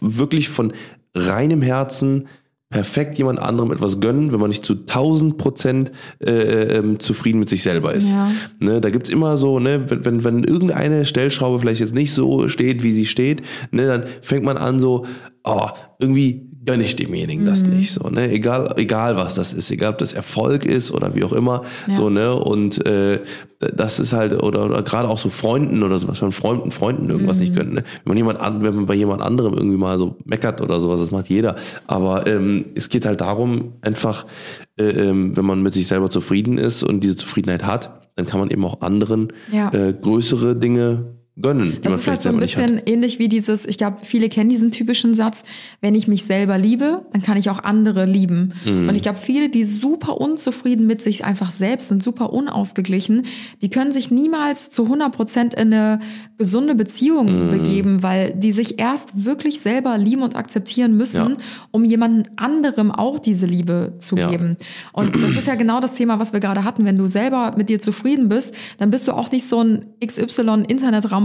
wirklich von reinem Herzen perfekt jemand anderem etwas gönnen, wenn man nicht zu 1000 Prozent äh, ähm, zufrieden mit sich selber ist. Ja. Ne, da gibt's immer so, ne, wenn, wenn, wenn irgendeine Stellschraube vielleicht jetzt nicht so steht, wie sie steht, ne, dann fängt man an so, oh, irgendwie gönne ich demjenigen das Mhm. nicht so, ne, egal, egal was das ist, egal ob das Erfolg ist oder wie auch immer, Ja. so, ne, und äh, das ist halt, oder, oder gerade auch so Freunden oder sowas, wenn Freunden, Freunden irgendwas Mhm. nicht gönnen, ne? wenn man jemand an, wenn man bei jemand anderem irgendwie mal so meckert oder sowas, das macht jeder, aber ähm, es geht halt darum, einfach, äh, ähm, wenn man mit sich selber zufrieden ist und diese Zufriedenheit hat, dann kann man eben auch anderen Ja. äh, größere Dinge gönnen, die Das man ist halt so ein bisschen ähnlich wie dieses, ich glaube, viele kennen diesen typischen Satz, wenn ich mich selber liebe, dann kann ich auch andere lieben. Mhm. Und ich glaube, viele, die super unzufrieden mit sich einfach selbst sind, super unausgeglichen, die können sich niemals zu 100 Prozent in eine gesunde Beziehung Mhm. begeben, weil die sich erst wirklich selber lieben und akzeptieren müssen, Ja. um jemandem anderem auch diese Liebe zu Ja. geben. Und das ist ja genau das Thema, was wir gerade hatten. Wenn du selber mit dir zufrieden bist, dann bist du auch nicht so ein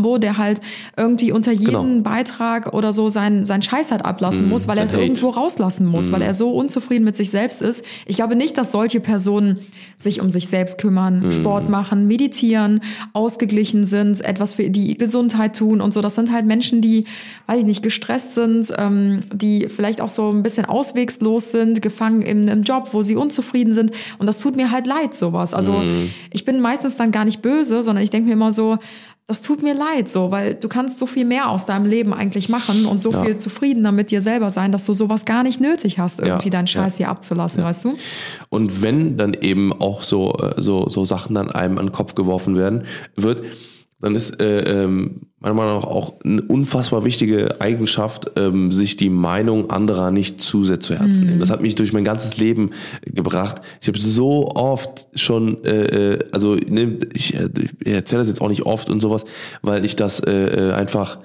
XY-Internet-Rambo, der halt irgendwie unter jedem Genau. Beitrag oder so sein, sein Scheiß halt ablassen muss, weil er es Hate. irgendwo rauslassen muss, weil er so unzufrieden mit sich selbst ist. Ich glaube nicht, dass solche Personen sich um sich selbst kümmern, Sport machen, meditieren, ausgeglichen sind, etwas für die Gesundheit tun und so. Das sind halt Menschen, die, weiß ich nicht, gestresst sind, ähm, die vielleicht auch so ein bisschen auswegslos sind, gefangen im, im Job, wo sie unzufrieden sind. Und das tut mir halt leid, sowas. Also ich bin meistens dann gar nicht böse, sondern ich denke mir immer so, das tut mir leid so, weil du kannst so viel mehr aus deinem Leben eigentlich machen und so Ja. viel zufriedener mit dir selber sein, dass du sowas gar nicht nötig hast, irgendwie Ja, deinen Scheiß ja. hier abzulassen, weißt du? Und wenn dann eben auch so, äh, so, so Sachen dann einem an den Kopf geworfen werden, wird, dann ist äh, ähm, meiner Meinung nach auch eine unfassbar wichtige Eigenschaft, ähm, sich die Meinung anderer nicht zu sehr zu Herzen Mhm. nehmen. Das hat mich durch mein ganzes Leben gebracht. Ich habe so oft schon, äh, äh, also ne, ich, äh, ich erzähle das jetzt auch nicht oft und sowas, weil ich das äh, äh, einfach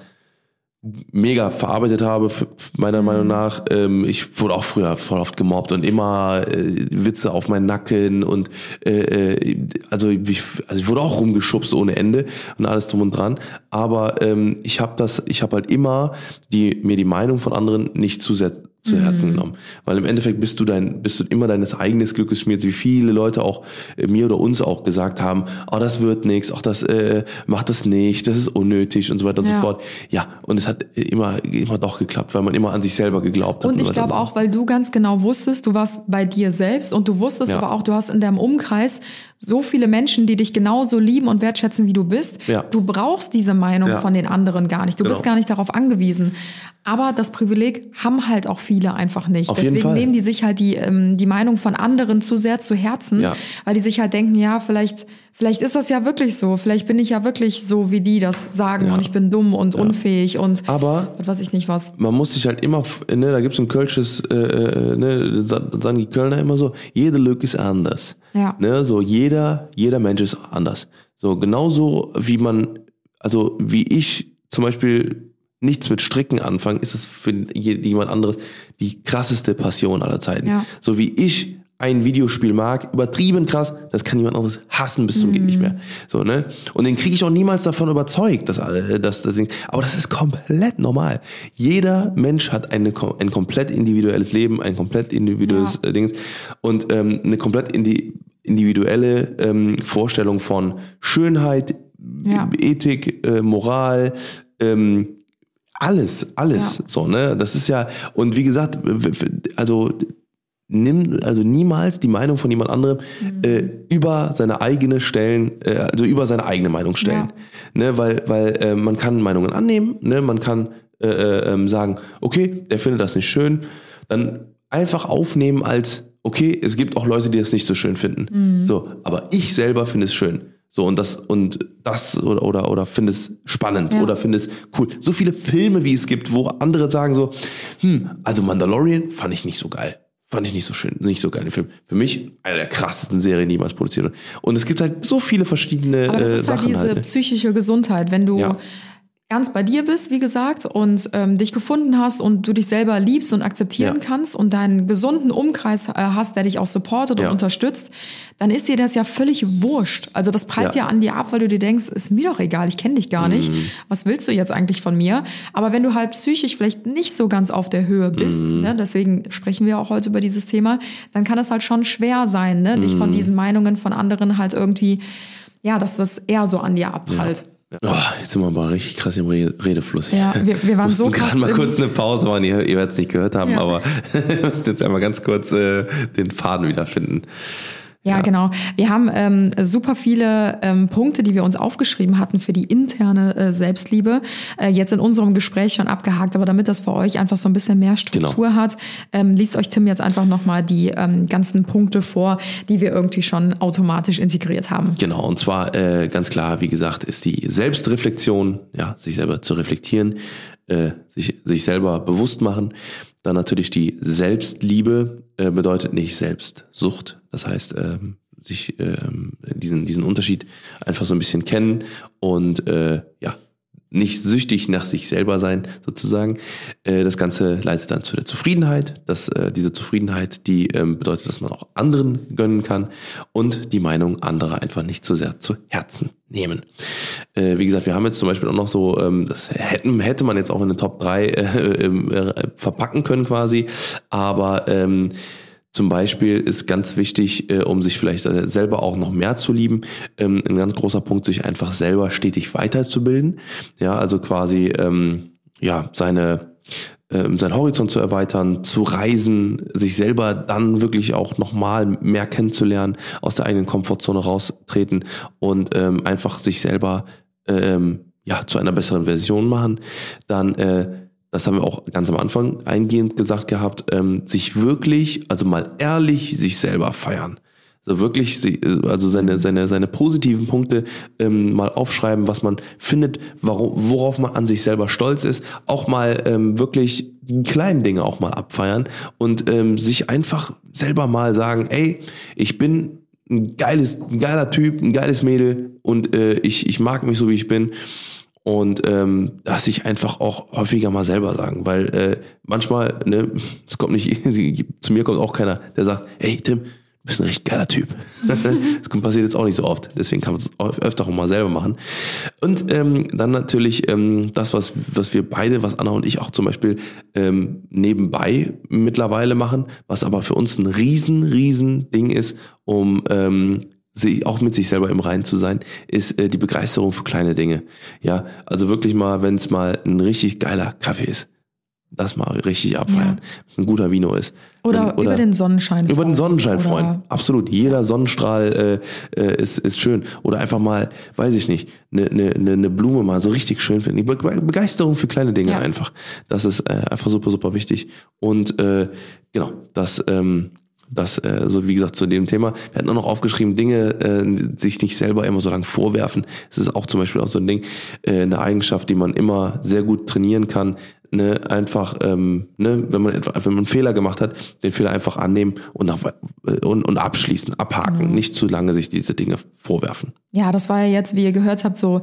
mega verarbeitet habe, meiner Meinung nach. Ähm, ich wurde auch früher voll oft gemobbt und immer äh, Witze auf meinen Nacken und äh, äh, also ich, also ich wurde auch rumgeschubst ohne Ende und alles drum und dran. Aber ähm, ich habe das, ich habe halt immer die mir die Meinung von anderen nicht zu sehr zu Herzen genommen, weil im Endeffekt bist du dein, bist du immer deines eigenes Glückes Schmieds, wie viele Leute auch äh, mir oder uns auch gesagt haben, oh, das wird nichts, auch das äh, macht das nicht, das ist unnötig und so weiter und Ja. so fort. Ja, und es hat immer, immer doch geklappt, weil man immer an sich selber geglaubt hat. Und ich so weiter glaube auch, weil du ganz genau wusstest, du warst bei dir selbst und du wusstest Ja. aber auch, du hast in deinem Umkreis so viele Menschen, die dich genauso lieben und wertschätzen, wie du bist. Ja. Du brauchst diese Meinung von den anderen gar nicht. Du Genau. bist gar nicht darauf angewiesen. Aber das Privileg haben halt auch viele einfach nicht. Auf jeden Deswegen Fall. nehmen die sich halt die, ähm, die Meinung von anderen zu sehr zu Herzen, Ja. weil die sich halt denken, ja, vielleicht, vielleicht ist das ja wirklich so. Vielleicht bin ich ja wirklich so, wie die das sagen Ja. und ich bin dumm und unfähig und Aber was weiß ich nicht was. man muss sich halt immer, ne, da gibt's ein kölsches, äh, äh, ne, sa- sagen die Kölner immer so, jede Lücke ist anders. Ja. Ne, so jeder, jeder Mensch ist anders. So genauso wie man, also wie ich zum Beispiel nichts mit Stricken anfangen, ist es für je- jemand anderes die krasseste Passion aller Zeiten. Ja. So wie ich ein Videospiel mag, übertrieben krass, das kann jemand anderes hassen bis zum geht nicht mehr. So, ne? Und den kriege ich auch niemals davon überzeugt, dass, dass das Ding. Aber das ist komplett normal. Jeder Mensch hat eine, ein komplett individuelles Leben, ein komplett individuelles Ja. äh, Dings und ähm, eine komplett indi individuelle ähm, Vorstellung von Schönheit, Ja. Ethik, äh, Moral, ähm, alles, alles, Ja. so, ne? Das ist ja, und wie gesagt, also, nimm also niemals die Meinung von jemand anderem Mhm. äh, über seine eigene stellen, äh, also über seine eigene Meinung stellen, ne, weil weil äh, man kann Meinungen annehmen, ne, man kann äh, äh, ähm, sagen, okay, der findet das nicht schön, dann einfach aufnehmen als okay, es gibt auch Leute, die das nicht so schön finden, Mhm. so, aber ich selber finde es schön. So, und das, und das, oder, oder, oder finde es spannend, Ja. oder finde es cool. So viele Filme, wie es gibt, wo andere sagen so, hm, also Mandalorian fand ich nicht so geil. Fand ich nicht so schön, nicht so geil. Film. Für mich eine der krassesten Serien, die jemals produziert wurde. Und es gibt halt so viele verschiedene Aber das äh, ist halt diese halt. ne? psychische Gesundheit, wenn du Ja. Ganz bei dir bist, wie gesagt, und ähm, dich gefunden hast und du dich selber liebst und akzeptieren Ja. kannst und deinen gesunden Umkreis äh, hast, der dich auch supportet Ja. und unterstützt, dann ist dir das ja völlig wurscht. Also das prallt ja, Ja. an dir ab, weil du dir denkst, ist mir doch egal, ich kenne dich gar nicht. Mhm. Was willst du jetzt eigentlich von mir? Aber wenn du halt psychisch vielleicht nicht so ganz auf der Höhe bist, Mhm. ne, deswegen sprechen wir auch heute über dieses Thema, dann kann es halt schon schwer sein, ne, dich Mhm. von diesen Meinungen von anderen halt irgendwie, ja, dass das eher so an dir abprallt. Oh, jetzt sind wir aber richtig krass im Re Redefluss. Ja, wir- wir waren [LAUGHS] so Mussten krass gerade mal kurz eine Pause machen, ihr, ihr werdet es nicht gehört haben, Ja. aber [LAUGHS] wir müssen jetzt einmal ganz kurz äh, den Faden wiederfinden. Ja, genau. Wir haben ähm, super viele ähm, Punkte, die wir uns aufgeschrieben hatten für die interne äh, Selbstliebe, äh, jetzt in unserem Gespräch schon abgehakt. Aber damit das für euch einfach so ein bisschen mehr Struktur Genau. hat, ähm, liest euch Tim jetzt einfach nochmal die ähm, ganzen Punkte vor, die wir irgendwie schon automatisch integriert haben. Genau, und zwar äh, ganz klar, wie gesagt, ist die Selbstreflexion, ja, sich selber zu reflektieren, äh, sich, sich selber bewusst machen. Dann natürlich die Selbstliebe äh, bedeutet nicht Selbstsucht. Das heißt, ähm, sich ähm, diesen, diesen Unterschied einfach so ein bisschen kennen und äh, ja, nicht süchtig nach sich selber sein, sozusagen. Äh, das Ganze leitet dann zu der Zufriedenheit. Das, äh, diese Zufriedenheit, die ähm, bedeutet, dass man auch anderen gönnen kann und die Meinung anderer einfach nicht zu sehr zu Herzen nehmen. Äh, wie gesagt, wir haben jetzt zum Beispiel auch noch so, ähm, das hätten, hätte man jetzt auch in den Top 3 äh, äh, verpacken können quasi, aber ähm, zum Beispiel ist ganz wichtig, äh, um sich vielleicht äh, selber auch noch mehr zu lieben, ähm, ein ganz großer Punkt, sich einfach selber stetig weiterzubilden. Ja, also quasi ähm, ja seine ähm, seinen Horizont zu erweitern, zu reisen, sich selber dann wirklich auch nochmal mehr kennenzulernen, aus der eigenen Komfortzone raustreten und ähm, einfach sich selber ähm, ja zu einer besseren Version machen. Dann äh, das haben wir auch ganz am Anfang eingehend gesagt gehabt, ähm, sich wirklich, also mal ehrlich sich selber feiern. So wirklich, also seine, seine, seine positiven Punkte ähm, mal aufschreiben, was man findet, warum, worauf man an sich selber stolz ist, auch mal ähm, wirklich die kleinen Dinge auch mal abfeiern und ähm, sich einfach selber mal sagen, ey, ich bin ein geiles, ein geiler Typ, ein geiles Mädel und äh, ich, ich mag mich so wie ich bin. Und ähm, dass ich einfach auch häufiger mal selber sagen, weil äh, manchmal, ne, [LAUGHS] es kommt nicht, [LAUGHS] zu mir kommt auch keiner, der sagt, hey Tim, du bist ein richtig geiler Typ. [LAUGHS] das passiert jetzt auch nicht so oft, deswegen kann man es öfter auch mal selber machen. Und ähm, dann natürlich ähm, das, was, was wir beide, was Anna und ich auch zum Beispiel ähm, nebenbei mittlerweile machen, was aber für uns ein riesen, riesen Ding ist, um ähm, sich, auch mit sich selber im Reinen zu sein, ist äh, die Begeisterung für kleine Dinge. Ja, also wirklich mal, wenn es mal ein richtig geiler Kaffee ist, das mal richtig abfeiern. Ja. Wenn ein guter Vino ist. Oder, Wenn- über den Sonnenschein. über den Sonnenschein Oder- freuen. Absolut. Jeder Sonnenstrahl äh, äh, ist, ist schön. Oder einfach mal, weiß ich nicht, eine ne, ne, ne Blume mal so richtig schön finden. Be Begeisterung für kleine Dinge Ja. einfach. Das ist äh, einfach super, super wichtig. Und äh, genau, das, ähm, das, äh, so wie gesagt, zu dem Thema. Wir hatten auch noch aufgeschrieben, Dinge äh, sich nicht selber immer so lange vorwerfen. Das ist auch zum Beispiel auch so ein Ding, äh, eine Eigenschaft, die man immer sehr gut trainieren kann. Ne, einfach, ähm, ne, wenn man etwa, wenn man einen Fehler gemacht hat, den Fehler einfach annehmen und, nach, äh, und, und abschließen, abhaken, nicht zu lange sich diese Dinge vorwerfen. Ja, das war ja jetzt, wie ihr gehört habt, so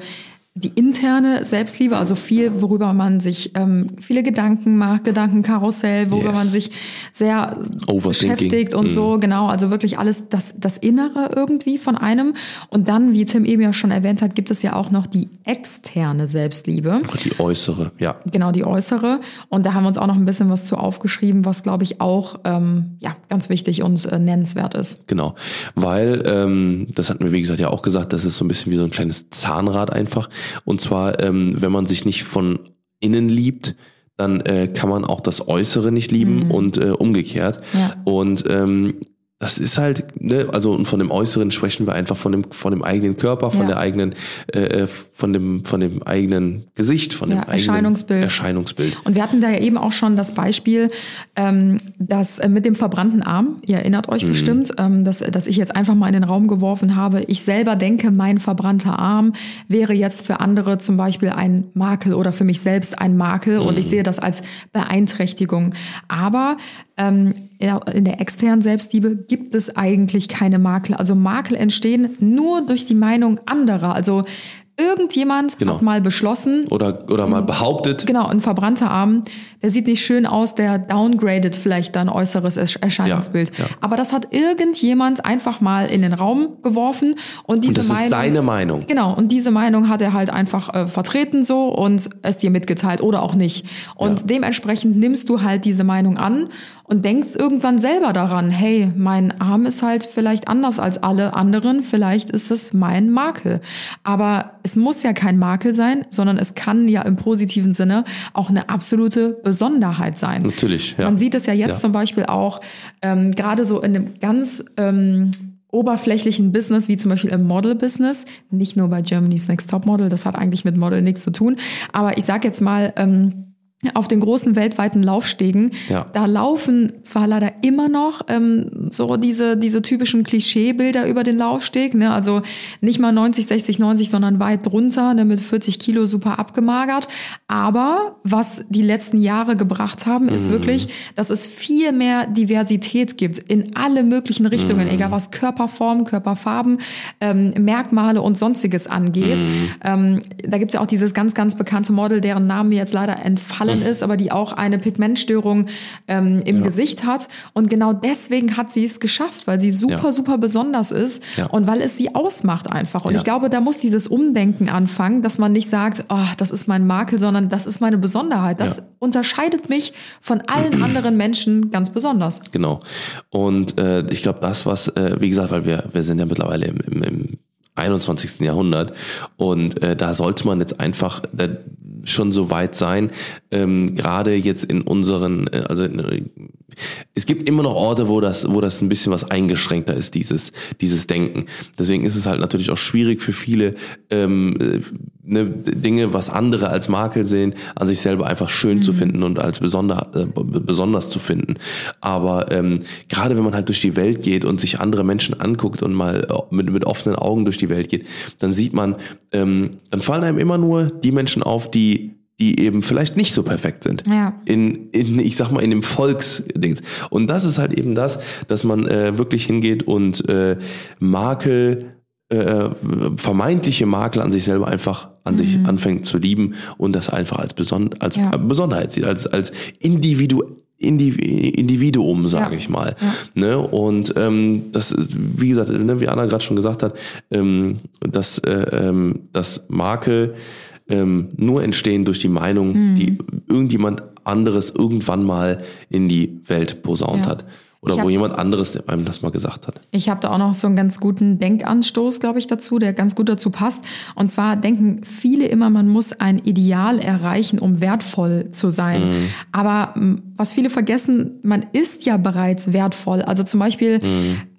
die interne Selbstliebe, also viel, worüber man sich ähm, viele Gedanken macht, Gedankenkarussell, worüber Yes. man sich sehr beschäftigt und so, genau, also wirklich alles das, das Innere irgendwie von einem. Und dann, wie Tim eben ja schon erwähnt hat, gibt es ja auch noch die externe Selbstliebe. Die äußere, ja. Genau, die äußere. Und da haben wir uns auch noch ein bisschen was zu aufgeschrieben, was, glaube ich, auch ähm, ja, ganz wichtig und äh, nennenswert ist. Genau, weil ähm, das hatten wir wie gesagt ja auch gesagt, das ist so ein bisschen wie so ein kleines Zahnrad einfach. Und zwar, ähm, wenn man sich nicht von innen liebt, dann äh, kann man auch das Äußere nicht lieben und äh, umgekehrt. Ja. Und ähm, das ist halt, ne, also und von dem Äußeren sprechen wir einfach von dem von dem eigenen Körper, von Ja. der eigenen, äh, von dem von dem eigenen Gesicht, von Ja, dem eigenen Erscheinungsbild. Erscheinungsbild. Und wir hatten da ja eben auch schon das Beispiel, ähm, das äh, mit dem verbrannten Arm, ihr erinnert euch bestimmt, ähm, dass, dass ich jetzt einfach mal in den Raum geworfen habe. Ich selber denke, mein verbrannter Arm wäre jetzt für andere zum Beispiel ein Makel oder für mich selbst ein Makel und ich sehe das als Beeinträchtigung. Aber ähm, ja, in der externen Selbstliebe gibt es eigentlich keine Makel. Also Makel entstehen nur durch die Meinung anderer. Also irgendjemand Genau. hat mal beschlossen, Oder oder mal behauptet, Genau, ein verbrannter Arm, der sieht nicht schön aus, der downgradet vielleicht dein äußeres Ersch- Erscheinungsbild. Ja, ja. Aber das hat irgendjemand einfach mal in den Raum geworfen und diese und das Meinung. ist seine Meinung. Genau, und diese Meinung hat er halt einfach äh, vertreten so und es dir mitgeteilt oder auch nicht. Und Ja. dementsprechend nimmst du halt diese Meinung an und denkst irgendwann selber daran, hey, mein Arm ist halt vielleicht anders als alle anderen, vielleicht ist es mein Makel. Aber es muss ja kein Makel sein, sondern es kann ja im positiven Sinne auch eine absolute Besonderheit sein. Natürlich, ja. Man sieht es ja jetzt Ja. zum Beispiel auch ähm, gerade so in einem ganz ähm, oberflächlichen Business, wie zum Beispiel im Model-Business, nicht nur bei Germany's Next Top Model, das hat eigentlich mit Model nichts zu tun, aber ich sage jetzt mal, ähm, auf den großen weltweiten Laufstegen, Ja. da laufen zwar leider immer noch ähm, so diese, diese typischen Klischeebilder über den Laufsteg, ne? also nicht mal 90, 60, 90, sondern weit drunter, ne? mit 40 Kilo super abgemagert. Aber was die letzten Jahre gebracht haben, Mhm. ist wirklich, dass es viel mehr Diversität gibt in alle möglichen Richtungen, Mhm. egal was Körperform, Körperfarben, ähm, Merkmale und sonstiges angeht. Mhm. Ähm, da gibt's ja auch dieses ganz, ganz bekannte Model, deren Name mir jetzt leider entfallen ist, aber die auch eine Pigmentstörung ähm, im Gesicht hat. Und genau deswegen hat sie es geschafft, weil sie super, Ja. super besonders ist Ja. und weil es sie ausmacht einfach. Und Ja. ich glaube, da muss dieses Umdenken anfangen, dass man nicht sagt, oh, das ist mein Makel, sondern das ist meine Besonderheit. Das Ja. unterscheidet mich von allen [CLEARS THROAT] anderen Menschen ganz besonders. Genau. Und äh, ich glaube, das, was, äh, wie gesagt, weil wir, wir sind ja mittlerweile im, im, im 21. Jahrhundert und äh, da sollte man jetzt einfach äh, schon so weit sein, ähm, gerade jetzt in unseren, äh, also in, es gibt immer noch Orte, wo das, wo das ein bisschen was eingeschränkter ist, dieses, dieses Denken. Deswegen ist es halt natürlich auch schwierig für viele ähm, äh, ne, Dinge, was andere als Makel sehen, an sich selber einfach schön zu finden und als besonder, äh, besonders zu finden. Aber ähm, gerade wenn man halt durch die Welt geht und sich andere Menschen anguckt und mal äh, mit, mit offenen Augen durch die Welt geht, dann sieht man, ähm, dann fallen einem immer nur die Menschen auf, die die eben vielleicht nicht so perfekt sind. Ja. In, in, ich sag mal, in dem Volksdings. Und das ist halt eben das, dass man äh, wirklich hingeht und äh, Makel, äh, vermeintliche Makel an sich selber einfach an sich anfängt zu lieben und das einfach als, Beson als Ja. Besonderheit sieht, als, als Individu Indiv Individuum, sage Ja. ich mal. Ne? Und ähm, das ist, wie gesagt, ne, wie Anna gerade schon gesagt hat, ähm, dass, äh, ähm, dass Makel ähm, nur entstehen durch die Meinung, Mhm. die irgendjemand anderes irgendwann mal in die Welt posaunt Ja. hat. Oder Ich wo hab- jemand anderes einem das mal gesagt hat. Ich habe da auch noch so einen ganz guten Denkanstoß, glaube ich, dazu, der ganz gut dazu passt. Und zwar denken viele immer, man muss ein Ideal erreichen, um wertvoll zu sein. Aber m, was viele vergessen, man ist ja bereits wertvoll. Also zum Beispiel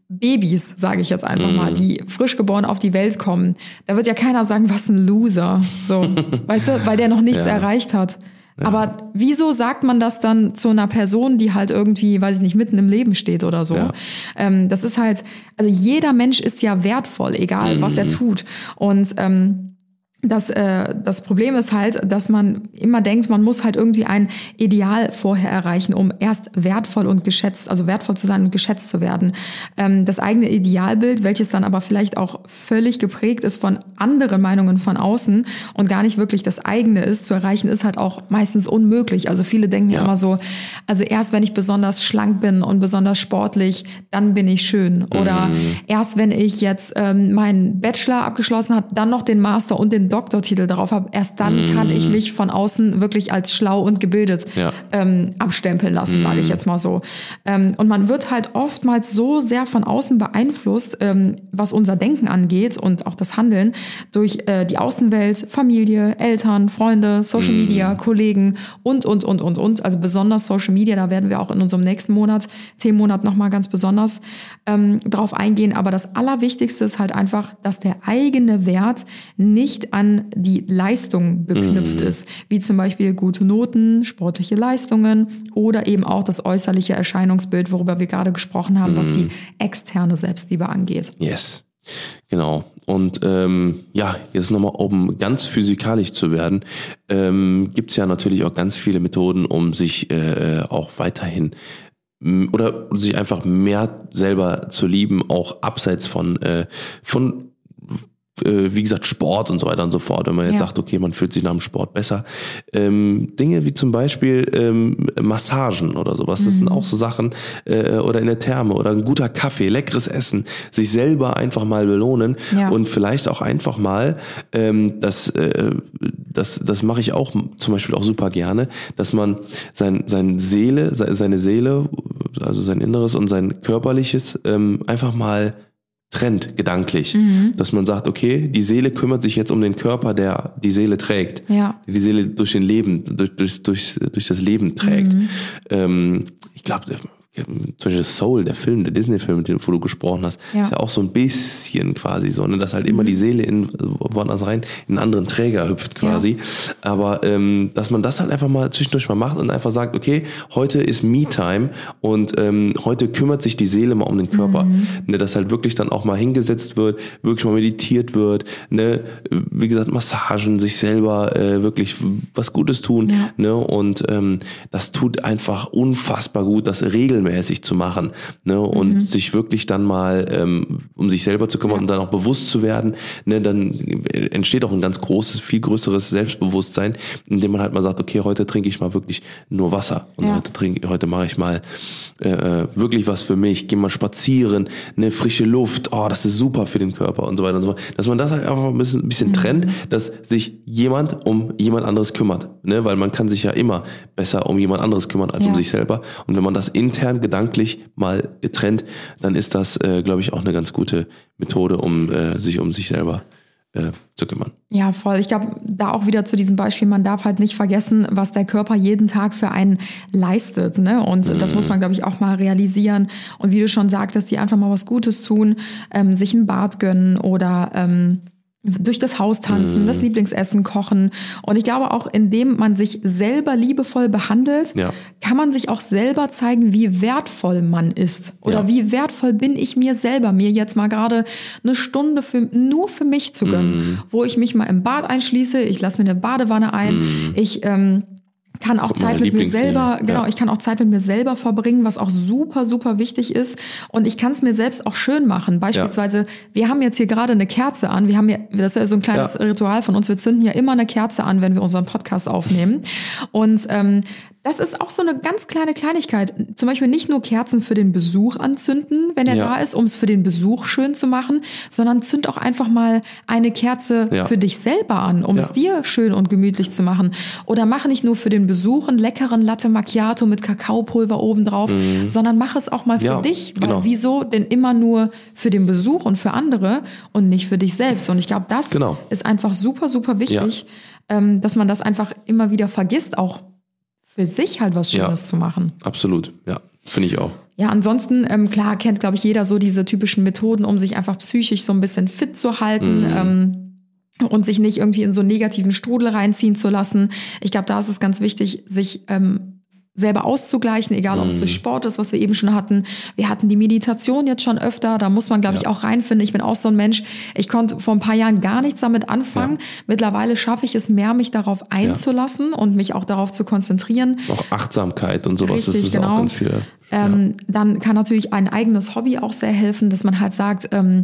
Babys, sage ich jetzt einfach mal, die frisch geboren auf die Welt kommen. Da wird ja keiner sagen, was ein Loser. So, [LAUGHS] weißt du, weil der noch nichts Ja. erreicht hat. Aber wieso sagt man das dann zu einer Person, die halt irgendwie, weiß ich nicht, mitten im Leben steht oder so? Ja. Ähm, das ist halt, also jeder Mensch ist ja wertvoll, egal was er tut. Und ähm, das, äh, das Problem ist halt, dass man immer denkt, man muss halt irgendwie ein Ideal vorher erreichen, um erst wertvoll und geschätzt, also wertvoll zu sein und geschätzt zu werden. Ähm, das eigene Idealbild, welches dann aber vielleicht auch völlig geprägt ist von anderen Meinungen von außen und gar nicht wirklich das eigene ist, zu erreichen, ist halt auch meistens unmöglich. Also viele denken ja, Ja. immer so, also erst wenn ich besonders schlank bin und besonders sportlich, dann bin ich schön. Oder Mhm. erst wenn ich jetzt ähm, meinen Bachelor abgeschlossen habe, dann noch den Master und den Doktortitel darauf habe, erst dann kann ich mich von außen wirklich als schlau und gebildet Mhm. Ja. ähm, abstempeln lassen, sage ich jetzt mal so. Ähm, und man wird halt oftmals so sehr von außen beeinflusst, ähm, was unser Denken angeht und auch das Handeln, durch äh, die Außenwelt, Familie, Eltern, Freunde, Social Media, Kollegen und, und, und, und, und. Also besonders Social Media, da werden wir auch in unserem nächsten Monat, Themenmonat nochmal ganz besonders ähm, drauf eingehen. Aber das Allerwichtigste ist halt einfach, dass der eigene Wert nicht an die Leistung geknüpft ist, wie zum Beispiel gute Noten, sportliche Leistungen oder eben auch das äußerliche Erscheinungsbild, worüber wir gerade gesprochen haben, was die externe Selbstliebe angeht. Yes. Genau. Und ähm, ja, jetzt nochmal, um ganz physikalisch zu werden, ähm, gibt es ja natürlich auch ganz viele Methoden, um sich äh, auch weiterhin oder sich einfach mehr selber zu lieben, auch abseits von, äh, von wie gesagt, Sport und so weiter und so fort. Wenn man jetzt Ja. sagt, okay, man fühlt sich nach dem Sport besser. Ähm, Dinge wie zum Beispiel ähm, Massagen oder sowas, das Mhm. sind auch so Sachen, äh, oder in der Therme oder ein guter Kaffee, leckeres Essen, sich selber einfach mal belohnen Ja. und vielleicht auch einfach mal, ähm, das, äh, das, das mache ich auch zum Beispiel auch super gerne, dass man sein, sein Seele, se- seine Seele, also sein Inneres und sein Körperliches ähm, einfach mal trennt, gedanklich. Mhm. Dass man sagt, okay, die Seele kümmert sich jetzt um den Körper, der die Seele trägt. Ja. Die Seele durch den Leben, durch, durch, durch, durch das Leben trägt. Mhm. Ähm, ich glaube, zum Beispiel Soul, der Film, der Disney-Film, mit dem wo du gesprochen hast, Ja. ist ja auch so ein bisschen quasi so, ne, dass halt immer die Seele in woanders rein, in einen anderen Träger hüpft quasi. Aber ähm, dass man das halt einfach mal zwischendurch mal macht und einfach sagt, okay, heute ist Me-Time und ähm, heute kümmert sich die Seele mal um den Körper. Ne, dass halt wirklich dann auch mal hingesetzt wird, wirklich mal meditiert wird, ne, wie gesagt, Massagen, sich selber äh, wirklich was Gutes tun. Ja. Ne, und ähm, das tut einfach unfassbar gut, das regelmäßig zu machen. Ne, und sich wirklich dann mal ähm, um sich selber zu kümmern und dann auch bewusst zu werden. Ne, dann entsteht auch ein ganz großes, viel größeres Selbstbewusstsein, indem man halt mal sagt, okay, heute trinke ich mal wirklich nur Wasser. Und Ja. heute trinke, heute mache ich mal äh, wirklich was für mich, gehe mal spazieren, ne, frische Luft, oh, das ist super für den Körper und so weiter und so fort. Dass man das halt einfach ein bisschen, ein bisschen trennt, dass sich jemand um jemand anderes kümmert. Ne? Weil man kann sich ja immer besser um jemand anderes kümmern als um Ja. sich selber. Und wenn man das intern gedanklich mal trennt, dann ist das, äh, glaube ich, auch eine ganz gute Methode, um äh, sich um sich selber äh, zu kümmern. Ja, voll. Ich glaube, da auch wieder zu diesem Beispiel, man darf halt nicht vergessen, was der Körper jeden Tag für einen leistet. Ne? Und das muss man, glaube ich, auch mal realisieren. Und wie du schon sagtest, die einfach mal was Gutes tun, ähm, sich ein Bad gönnen oder ähm, durch das Haus tanzen, das Lieblingsessen kochen. Und ich glaube auch, indem man sich selber liebevoll behandelt, Ja. kann man sich auch selber zeigen, wie wertvoll man ist. Oder Ja. wie wertvoll bin ich mir selber, mir jetzt mal gerade eine Stunde für, nur für mich zu gönnen, Mhm. wo ich mich mal im Bad einschließe, ich lasse mir eine Badewanne ein, ich ähm, kann auch Zeit mit mir selber, genau, Ja. ich kann auch Zeit mit mir selber verbringen, was auch super, super wichtig ist. Und ich kann es mir selbst auch schön machen. Beispielsweise, wir haben jetzt hier gerade eine Kerze an. Wir haben ja, das ist ja so ein kleines Ja. Ritual von uns. Wir zünden ja immer eine Kerze an, wenn wir unseren Podcast aufnehmen. Und ähm, das ist auch so eine ganz kleine Kleinigkeit. Zum Beispiel nicht nur Kerzen für den Besuch anzünden, wenn er Ja. da ist, um es für den Besuch schön zu machen, sondern zünd auch einfach mal eine Kerze Ja. für dich selber an, um Ja. es dir schön und gemütlich zu machen. Oder mach nicht nur für den Besuch einen leckeren Latte Macchiato mit Kakaopulver obendrauf, sondern mach es auch mal für Mhm. Dich. Weil genau. wieso denn immer nur für den Besuch und für andere und nicht für dich selbst? Und ich glaube, das Genau. ist einfach super, super wichtig, ähm, dass man das einfach immer wieder vergisst, auch für sich halt was Ja. Schönes zu machen. Absolut, ja, finde ich auch. Ja, ansonsten, ähm, klar, kennt, glaube ich, jeder so diese typischen Methoden, um sich einfach psychisch so ein bisschen fit zu halten. Ähm, und sich nicht irgendwie in so einen negativen Strudel reinziehen zu lassen. Ich glaube, da ist es ganz wichtig, sich ähm, selber auszugleichen, egal ob es durch Sport ist, was wir eben schon hatten. Wir hatten die Meditation jetzt schon öfter, da muss man, glaube ich, auch reinfinden. Ich bin auch so ein Mensch, ich konnte vor ein paar Jahren gar nichts damit anfangen. Mittlerweile schaffe ich es mehr, mich darauf einzulassen und mich auch darauf zu konzentrieren. Auch Achtsamkeit und sowas, das Richtig, ist genau. auch ganz viel. Ähm, Dann kann natürlich ein eigenes Hobby auch sehr helfen, dass man halt sagt, ähm,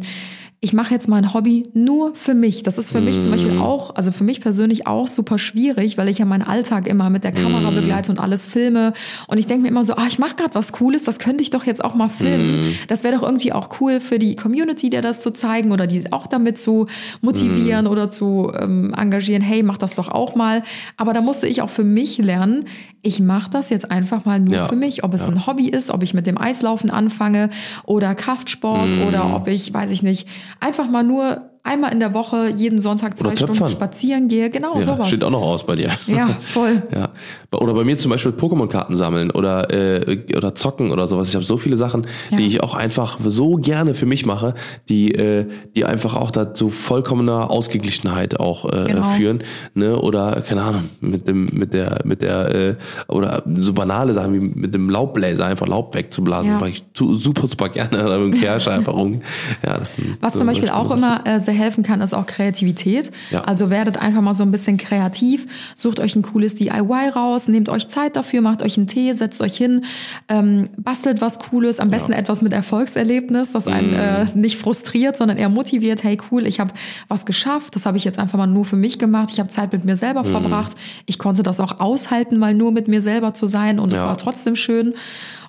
ich mache jetzt mein Hobby nur für mich. Das ist für mich zum Mhm. Beispiel auch, also für mich persönlich auch super schwierig, weil ich ja meinen Alltag immer mit der Kamera Mhm. begleite und alles filme. Und ich denke mir immer so, ah, ich mache gerade was Cooles, das könnte ich doch jetzt auch mal filmen. Mhm. Das wäre doch irgendwie auch cool für die Community, der das zu zeigen oder die auch damit zu Mhm. motivieren oder zu ähm, engagieren. Hey, mach das doch auch mal. Aber da musste ich auch für mich lernen, ich mache das jetzt einfach mal nur Ja, für mich. Ob es ein Hobby ist, ob ich mit dem Eislaufen anfange oder Kraftsport Mhm. oder ob ich, weiß ich nicht, einfach mal nur einmal in der Woche jeden Sonntag zwei Stunden spazieren gehe. Genau, Ja, sowas. steht auch noch aus bei dir. Ja, voll. [LAUGHS] Ja. Oder bei mir zum Beispiel Pokémon-Karten sammeln oder, äh, oder zocken oder sowas. Ich habe so viele Sachen, Ja. die ich auch einfach so gerne für mich mache, die, äh, die einfach auch dazu vollkommener Ausgeglichenheit auch äh, Genau. führen. Ne? Oder, keine Ahnung, mit dem, mit der, mit der, äh, oder so banale Sachen wie mit dem Laubbläser einfach Laub wegzublasen. Ja. Mache ich super, super gerne. [LAUGHS] Oder mit dem Kerscher einfach um. [LAUGHS] Ja, das sind Was so- zum Beispiel auch immer äh, sehr helfen kann, ist auch Kreativität. Ja. Also werdet einfach mal so ein bisschen kreativ, sucht euch ein cooles DIY raus, nehmt euch Zeit dafür, macht euch einen Tee, setzt euch hin, ähm, bastelt was Cooles, am besten etwas mit Erfolgserlebnis, das einen Mhm. äh, nicht frustriert, sondern eher motiviert. Hey, cool, ich habe was geschafft, das habe ich jetzt einfach mal nur für mich gemacht, ich habe Zeit mit mir selber Mhm. verbracht, ich konnte das auch aushalten, mal nur mit mir selber zu sein und es Ja. war trotzdem schön.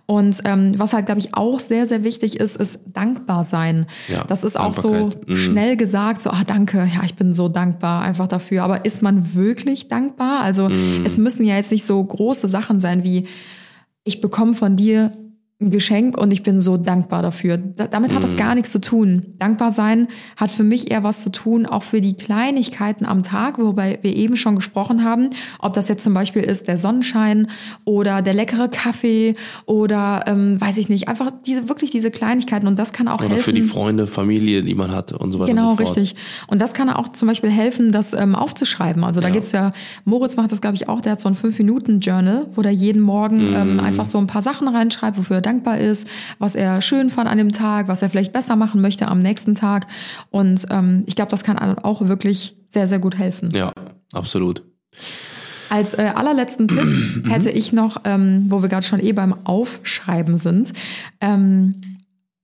Und ähm, was halt, glaube ich, auch sehr, sehr wichtig ist, ist dankbar sein. Ja, das ist auch so. Mhm. schnell gesagt, so, ah, danke, ja, ich bin so dankbar einfach dafür. Aber ist man wirklich dankbar? Also Mhm. es müssen ja jetzt nicht so große Sachen sein wie, ich bekomme von dir ein Geschenk und ich bin so dankbar dafür. Da, damit hat das gar nichts zu tun. Dankbar sein hat für mich eher was zu tun, auch für die Kleinigkeiten am Tag, wobei wir eben schon gesprochen haben, ob das jetzt zum Beispiel ist der Sonnenschein oder der leckere Kaffee oder ähm, weiß ich nicht, einfach diese wirklich diese Kleinigkeiten und das kann auch Oder helfen. für die Freunde, Familie, die man hat und so weiter Genau, und so richtig. Und das kann auch zum Beispiel helfen, das ähm, aufzuschreiben. Also da Ja. gibt's ja, Moritz macht das, glaube ich, auch, der hat so ein Fünf-Minuten-Journal, wo der jeden Morgen Mhm. ähm, einfach so ein paar Sachen reinschreibt, wofür er dankbar ist, was er schön fand an dem Tag, was er vielleicht besser machen möchte am nächsten Tag. Und ähm, ich glaube, das kann einem auch wirklich sehr, sehr gut helfen. Ja, absolut. Als äh, allerletzten Tipp hätte ich noch, ähm, wo wir gerade schon eh beim Aufschreiben sind, ähm,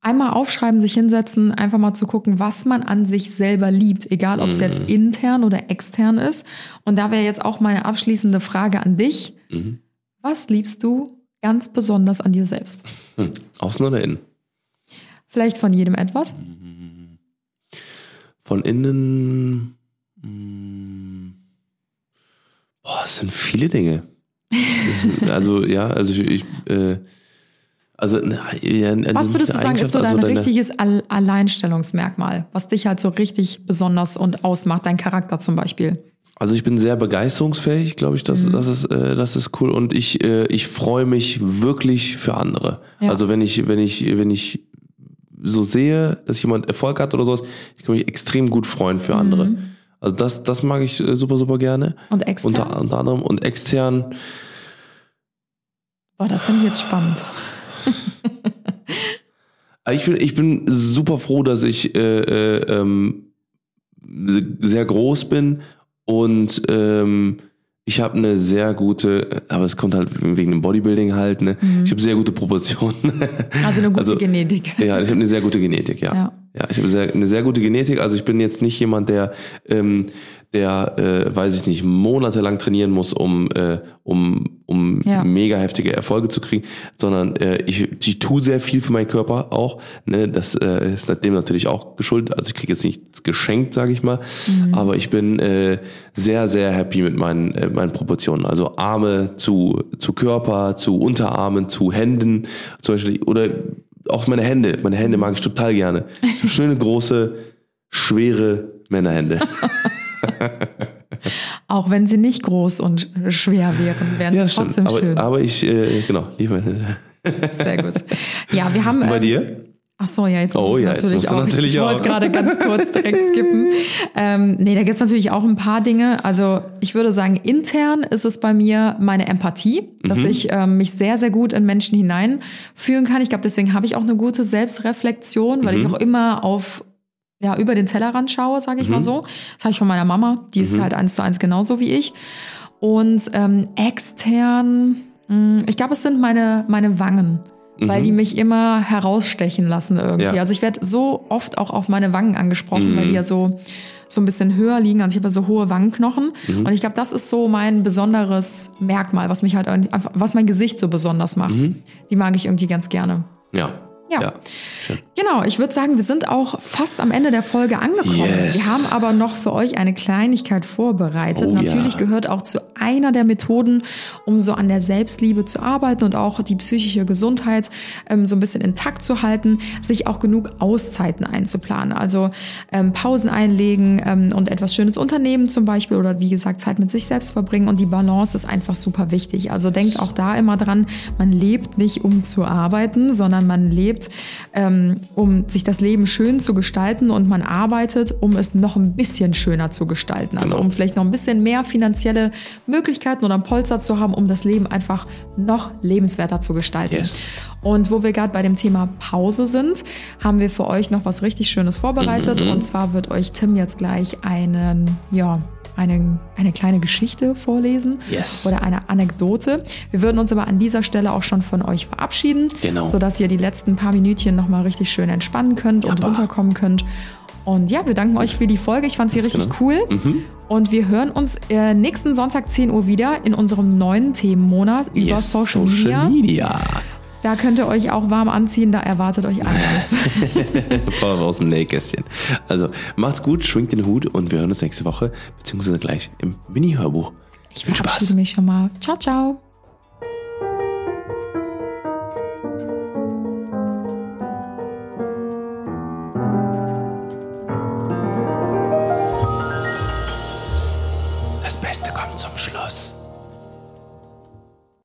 einmal aufschreiben, sich hinsetzen, einfach mal zu gucken, was man an sich selber liebt, egal ob es jetzt intern oder extern ist. Und da wäre jetzt auch meine abschließende Frage an dich. Was liebst du ganz besonders an dir selbst? Hm. Außen oder innen? Vielleicht von jedem etwas? Von innen. mh, Boah, es sind viele Dinge. Sind, also, ja, also ich. Äh, also, ja, Was würdest du sagen, ist so dein also deine- richtiges All Alleinstellungsmerkmal, was dich halt so richtig besonders und ausmacht, dein Charakter zum Beispiel? Also ich bin sehr begeisterungsfähig, glaube ich, das, Mhm. das, ist, äh, das ist cool. Und ich, äh, ich freue mich wirklich für andere. Ja. Also wenn ich, wenn ich, wenn ich so sehe, dass jemand Erfolg hat oder sowas, ich kann mich extrem gut freuen für andere. Mhm. Also das, das mag ich äh, super, super gerne. Und extern? Unter, unter anderem und extern. Boah, das finde ich jetzt spannend. [LAUGHS] Ich bin, ich bin super froh, dass ich äh, äh, ähm, sehr groß bin und ähm, ich habe eine sehr gute, aber es kommt halt wegen dem Bodybuilding halt, ne? Ich habe sehr gute Proportionen. [LAUGHS] Also eine gute Also, Genetik. [LAUGHS] ja, ich habe eine sehr gute Genetik, ja. Ja. Ja, ich habe eine sehr gute Genetik. Also ich bin jetzt nicht jemand, der, ähm, der, äh, weiß ich nicht, monatelang trainieren muss, um, äh, um, um Ja. mega heftige Erfolge zu kriegen, sondern äh, ich, ich tue sehr viel für meinen Körper auch. Ne? Das äh, ist dem natürlich auch geschuldet. Also ich kriege jetzt nichts geschenkt, sage ich mal, aber ich bin äh, sehr, sehr happy mit meinen, äh, meinen Proportionen. Also Arme zu, zu Körper, zu Unterarmen, zu Händen zum Beispiel oder auch meine Hände. Meine Hände mag ich total gerne. Ich [LAUGHS] Schöne, große, schwere Männerhände. [LAUGHS] [LAUGHS] Auch wenn sie nicht groß und schwer wären, wären Ja, sie trotzdem Aber, schön. aber ich, äh, genau, liebe. Sehr gut. Ja, wir haben. [LAUGHS] Bei ähm, dir? Ach so, ja, jetzt Oh ja, jetzt natürlich du auch. natürlich ich auch. wollte gerade ganz [LAUGHS] kurz direkt skippen. Ähm, nee, da gibt's natürlich auch ein paar Dinge. Also ich würde sagen, intern ist es bei mir meine Empathie, dass Mhm. ich ähm, mich sehr, sehr gut in Menschen hineinfühlen kann. Ich glaube, deswegen habe ich auch eine gute Selbstreflexion, weil Mhm. ich auch immer auf ja, über den Tellerrand schaue, sage ich Mhm. mal so. Das habe ich von meiner Mama, die ist halt eins zu eins genauso wie ich. Und ähm, extern, mh, ich glaube, es sind meine, meine Wangen, weil die mich immer herausstechen lassen irgendwie. Mhm. Ja. Also ich werde so oft auch auf meine Wangen angesprochen, Mhm. weil die ja so, so ein bisschen höher liegen. Also ich habe ja so hohe Wangenknochen. Mhm. Und ich glaube, das ist so mein besonderes Merkmal, was mich halt was mein Gesicht so besonders macht. Die mag ich irgendwie ganz gerne. Ja. Ja. ja. Schön. Genau, ich würde sagen, wir sind auch fast am Ende der Folge angekommen. Yes. Wir haben aber noch für euch eine Kleinigkeit vorbereitet. Oh Natürlich ja. gehört auch zu einer der Methoden, um so an der Selbstliebe zu arbeiten und auch die psychische Gesundheit ähm, so ein bisschen intakt zu halten, sich auch genug Auszeiten einzuplanen. Also ähm, Pausen einlegen ähm, und etwas Schönes unternehmen zum Beispiel oder wie gesagt Zeit mit sich selbst verbringen und die Balance ist einfach super wichtig. Also denkt auch da immer dran, man lebt nicht um zu arbeiten, sondern man lebt ähm, um sich das Leben schön zu gestalten und man arbeitet, um es noch ein bisschen schöner zu gestalten. Also Genau. um vielleicht noch ein bisschen mehr finanzielle Möglichkeiten oder Polster zu haben, um das Leben einfach noch lebenswerter zu gestalten. Yes. Und wo wir gerade bei dem Thema Pause sind, haben wir für euch noch was richtig Schönes vorbereitet. Mhm. Und zwar wird euch Tim jetzt gleich einen, ja, eine, eine kleine Geschichte vorlesen Yes. oder eine Anekdote. Wir würden uns aber an dieser Stelle auch schon von euch verabschieden, Genau. sodass ihr die letzten paar Minütchen nochmal richtig schön entspannen könnt und Ja, runterkommen könnt. Und ja, wir danken euch für die Folge. Ich fand sie richtig genau. cool. Und wir hören uns äh, nächsten Sonntag 10 Uhr wieder in unserem neuen Themenmonat über Yes. Social, Media. Media. Da könnt ihr euch auch warm anziehen, da erwartet euch alles. [LAUGHS] aus dem Nähkästchen. Also macht's gut, schwingt den Hut und wir hören uns nächste Woche, beziehungsweise gleich im Mini-Hörbuch. Ich Viel verabschiede Spaß. mich schon mal. Ciao, ciao.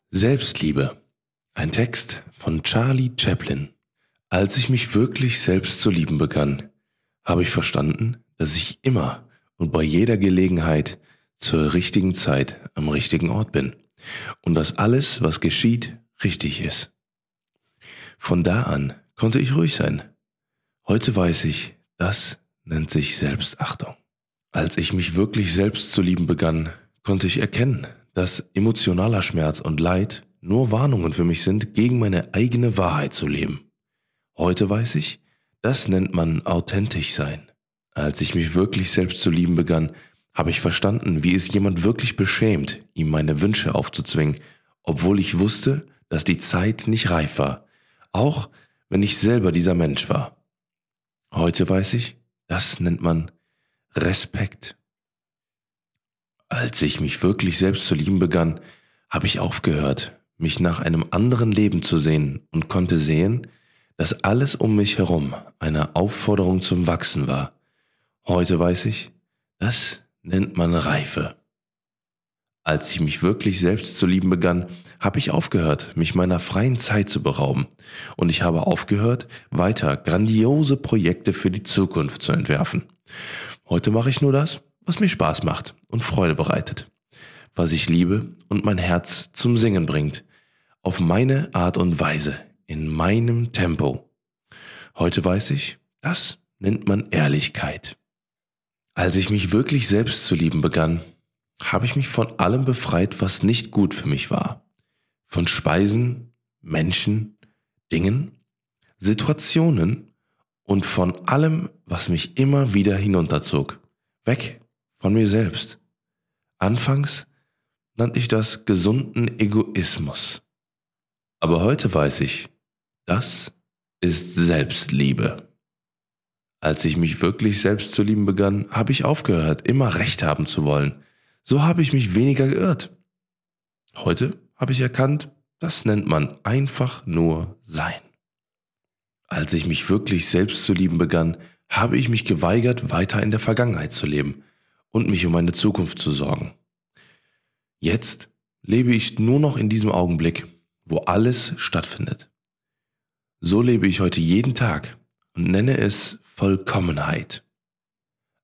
Selbstliebe. Ein Text von Charlie Chaplin. Als ich mich wirklich selbst zu lieben begann, habe ich verstanden, dass ich immer und bei jeder Gelegenheit zur richtigen Zeit am richtigen Ort bin und dass alles, was geschieht, richtig ist. Von da an konnte ich ruhig sein. Heute weiß ich, das nennt sich Selbstachtung. Als ich mich wirklich selbst zu lieben begann, konnte ich erkennen, dass emotionaler Schmerz und Leid nur Warnungen für mich sind, gegen meine eigene Wahrheit zu leben. Heute weiß ich, das nennt man authentisch sein. Als ich mich wirklich selbst zu lieben begann, habe ich verstanden, wie es jemand wirklich beschämt, ihm meine Wünsche aufzuzwingen, obwohl ich wusste, dass die Zeit nicht reif war, auch wenn ich selber dieser Mensch war. Heute weiß ich, das nennt man Respekt. Als ich mich wirklich selbst zu lieben begann, habe ich aufgehört, mich nach einem anderen Leben zu sehen und konnte sehen, dass alles um mich herum eine Aufforderung zum Wachsen war. Heute weiß ich, das nennt man Reife. Als ich mich wirklich selbst zu lieben begann, habe ich aufgehört, mich meiner freien Zeit zu berauben. Und ich habe aufgehört, weiter grandiose Projekte für die Zukunft zu entwerfen. Heute mache ich nur das, was mir Spaß macht und Freude bereitet. Was ich liebe und mein Herz zum Singen bringt. Auf meine Art und Weise, in meinem Tempo. Heute weiß ich, das nennt man Ehrlichkeit. Als ich mich wirklich selbst zu lieben begann, habe ich mich von allem befreit, was nicht gut für mich war. Von Speisen, Menschen, Dingen, Situationen und von allem, was mich immer wieder hinunterzog. Weg von mir selbst. Anfangs nannte ich das gesunden Egoismus. Aber heute weiß ich, das ist Selbstliebe. Als ich mich wirklich selbst zu lieben begann, habe ich aufgehört, immer Recht haben zu wollen. So habe ich mich weniger geirrt. Heute habe ich erkannt, das nennt man einfach nur Sein. Als ich mich wirklich selbst zu lieben begann, habe ich mich geweigert, weiter in der Vergangenheit zu leben und mich um meine Zukunft zu sorgen. Jetzt lebe ich nur noch in diesem Augenblick, wo alles stattfindet. So lebe ich heute jeden Tag und nenne es Vollkommenheit.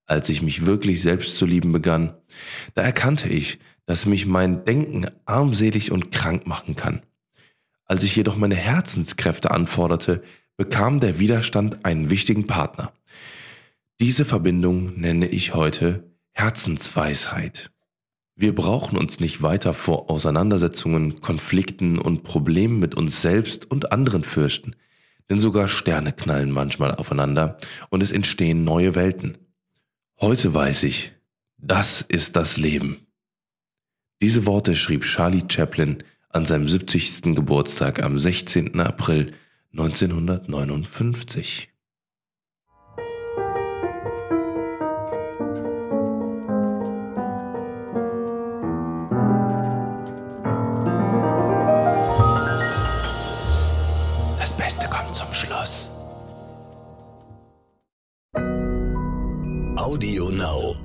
Als ich mich wirklich selbst zu lieben begann, da erkannte ich, dass mich mein Denken armselig und krank machen kann. Als ich jedoch meine Herzenskräfte anforderte, bekam der Widerstand einen wichtigen Partner. Diese Verbindung nenne ich heute Herzensweisheit. Wir brauchen uns nicht weiter vor Auseinandersetzungen, Konflikten und Problemen mit uns selbst und anderen fürchten denn sogar Sterne knallen manchmal aufeinander und es entstehen neue Welten. Heute weiß ich, das ist das Leben. Diese Worte schrieb Charlie Chaplin an seinem 70. Geburtstag am 16. April 1959. Now.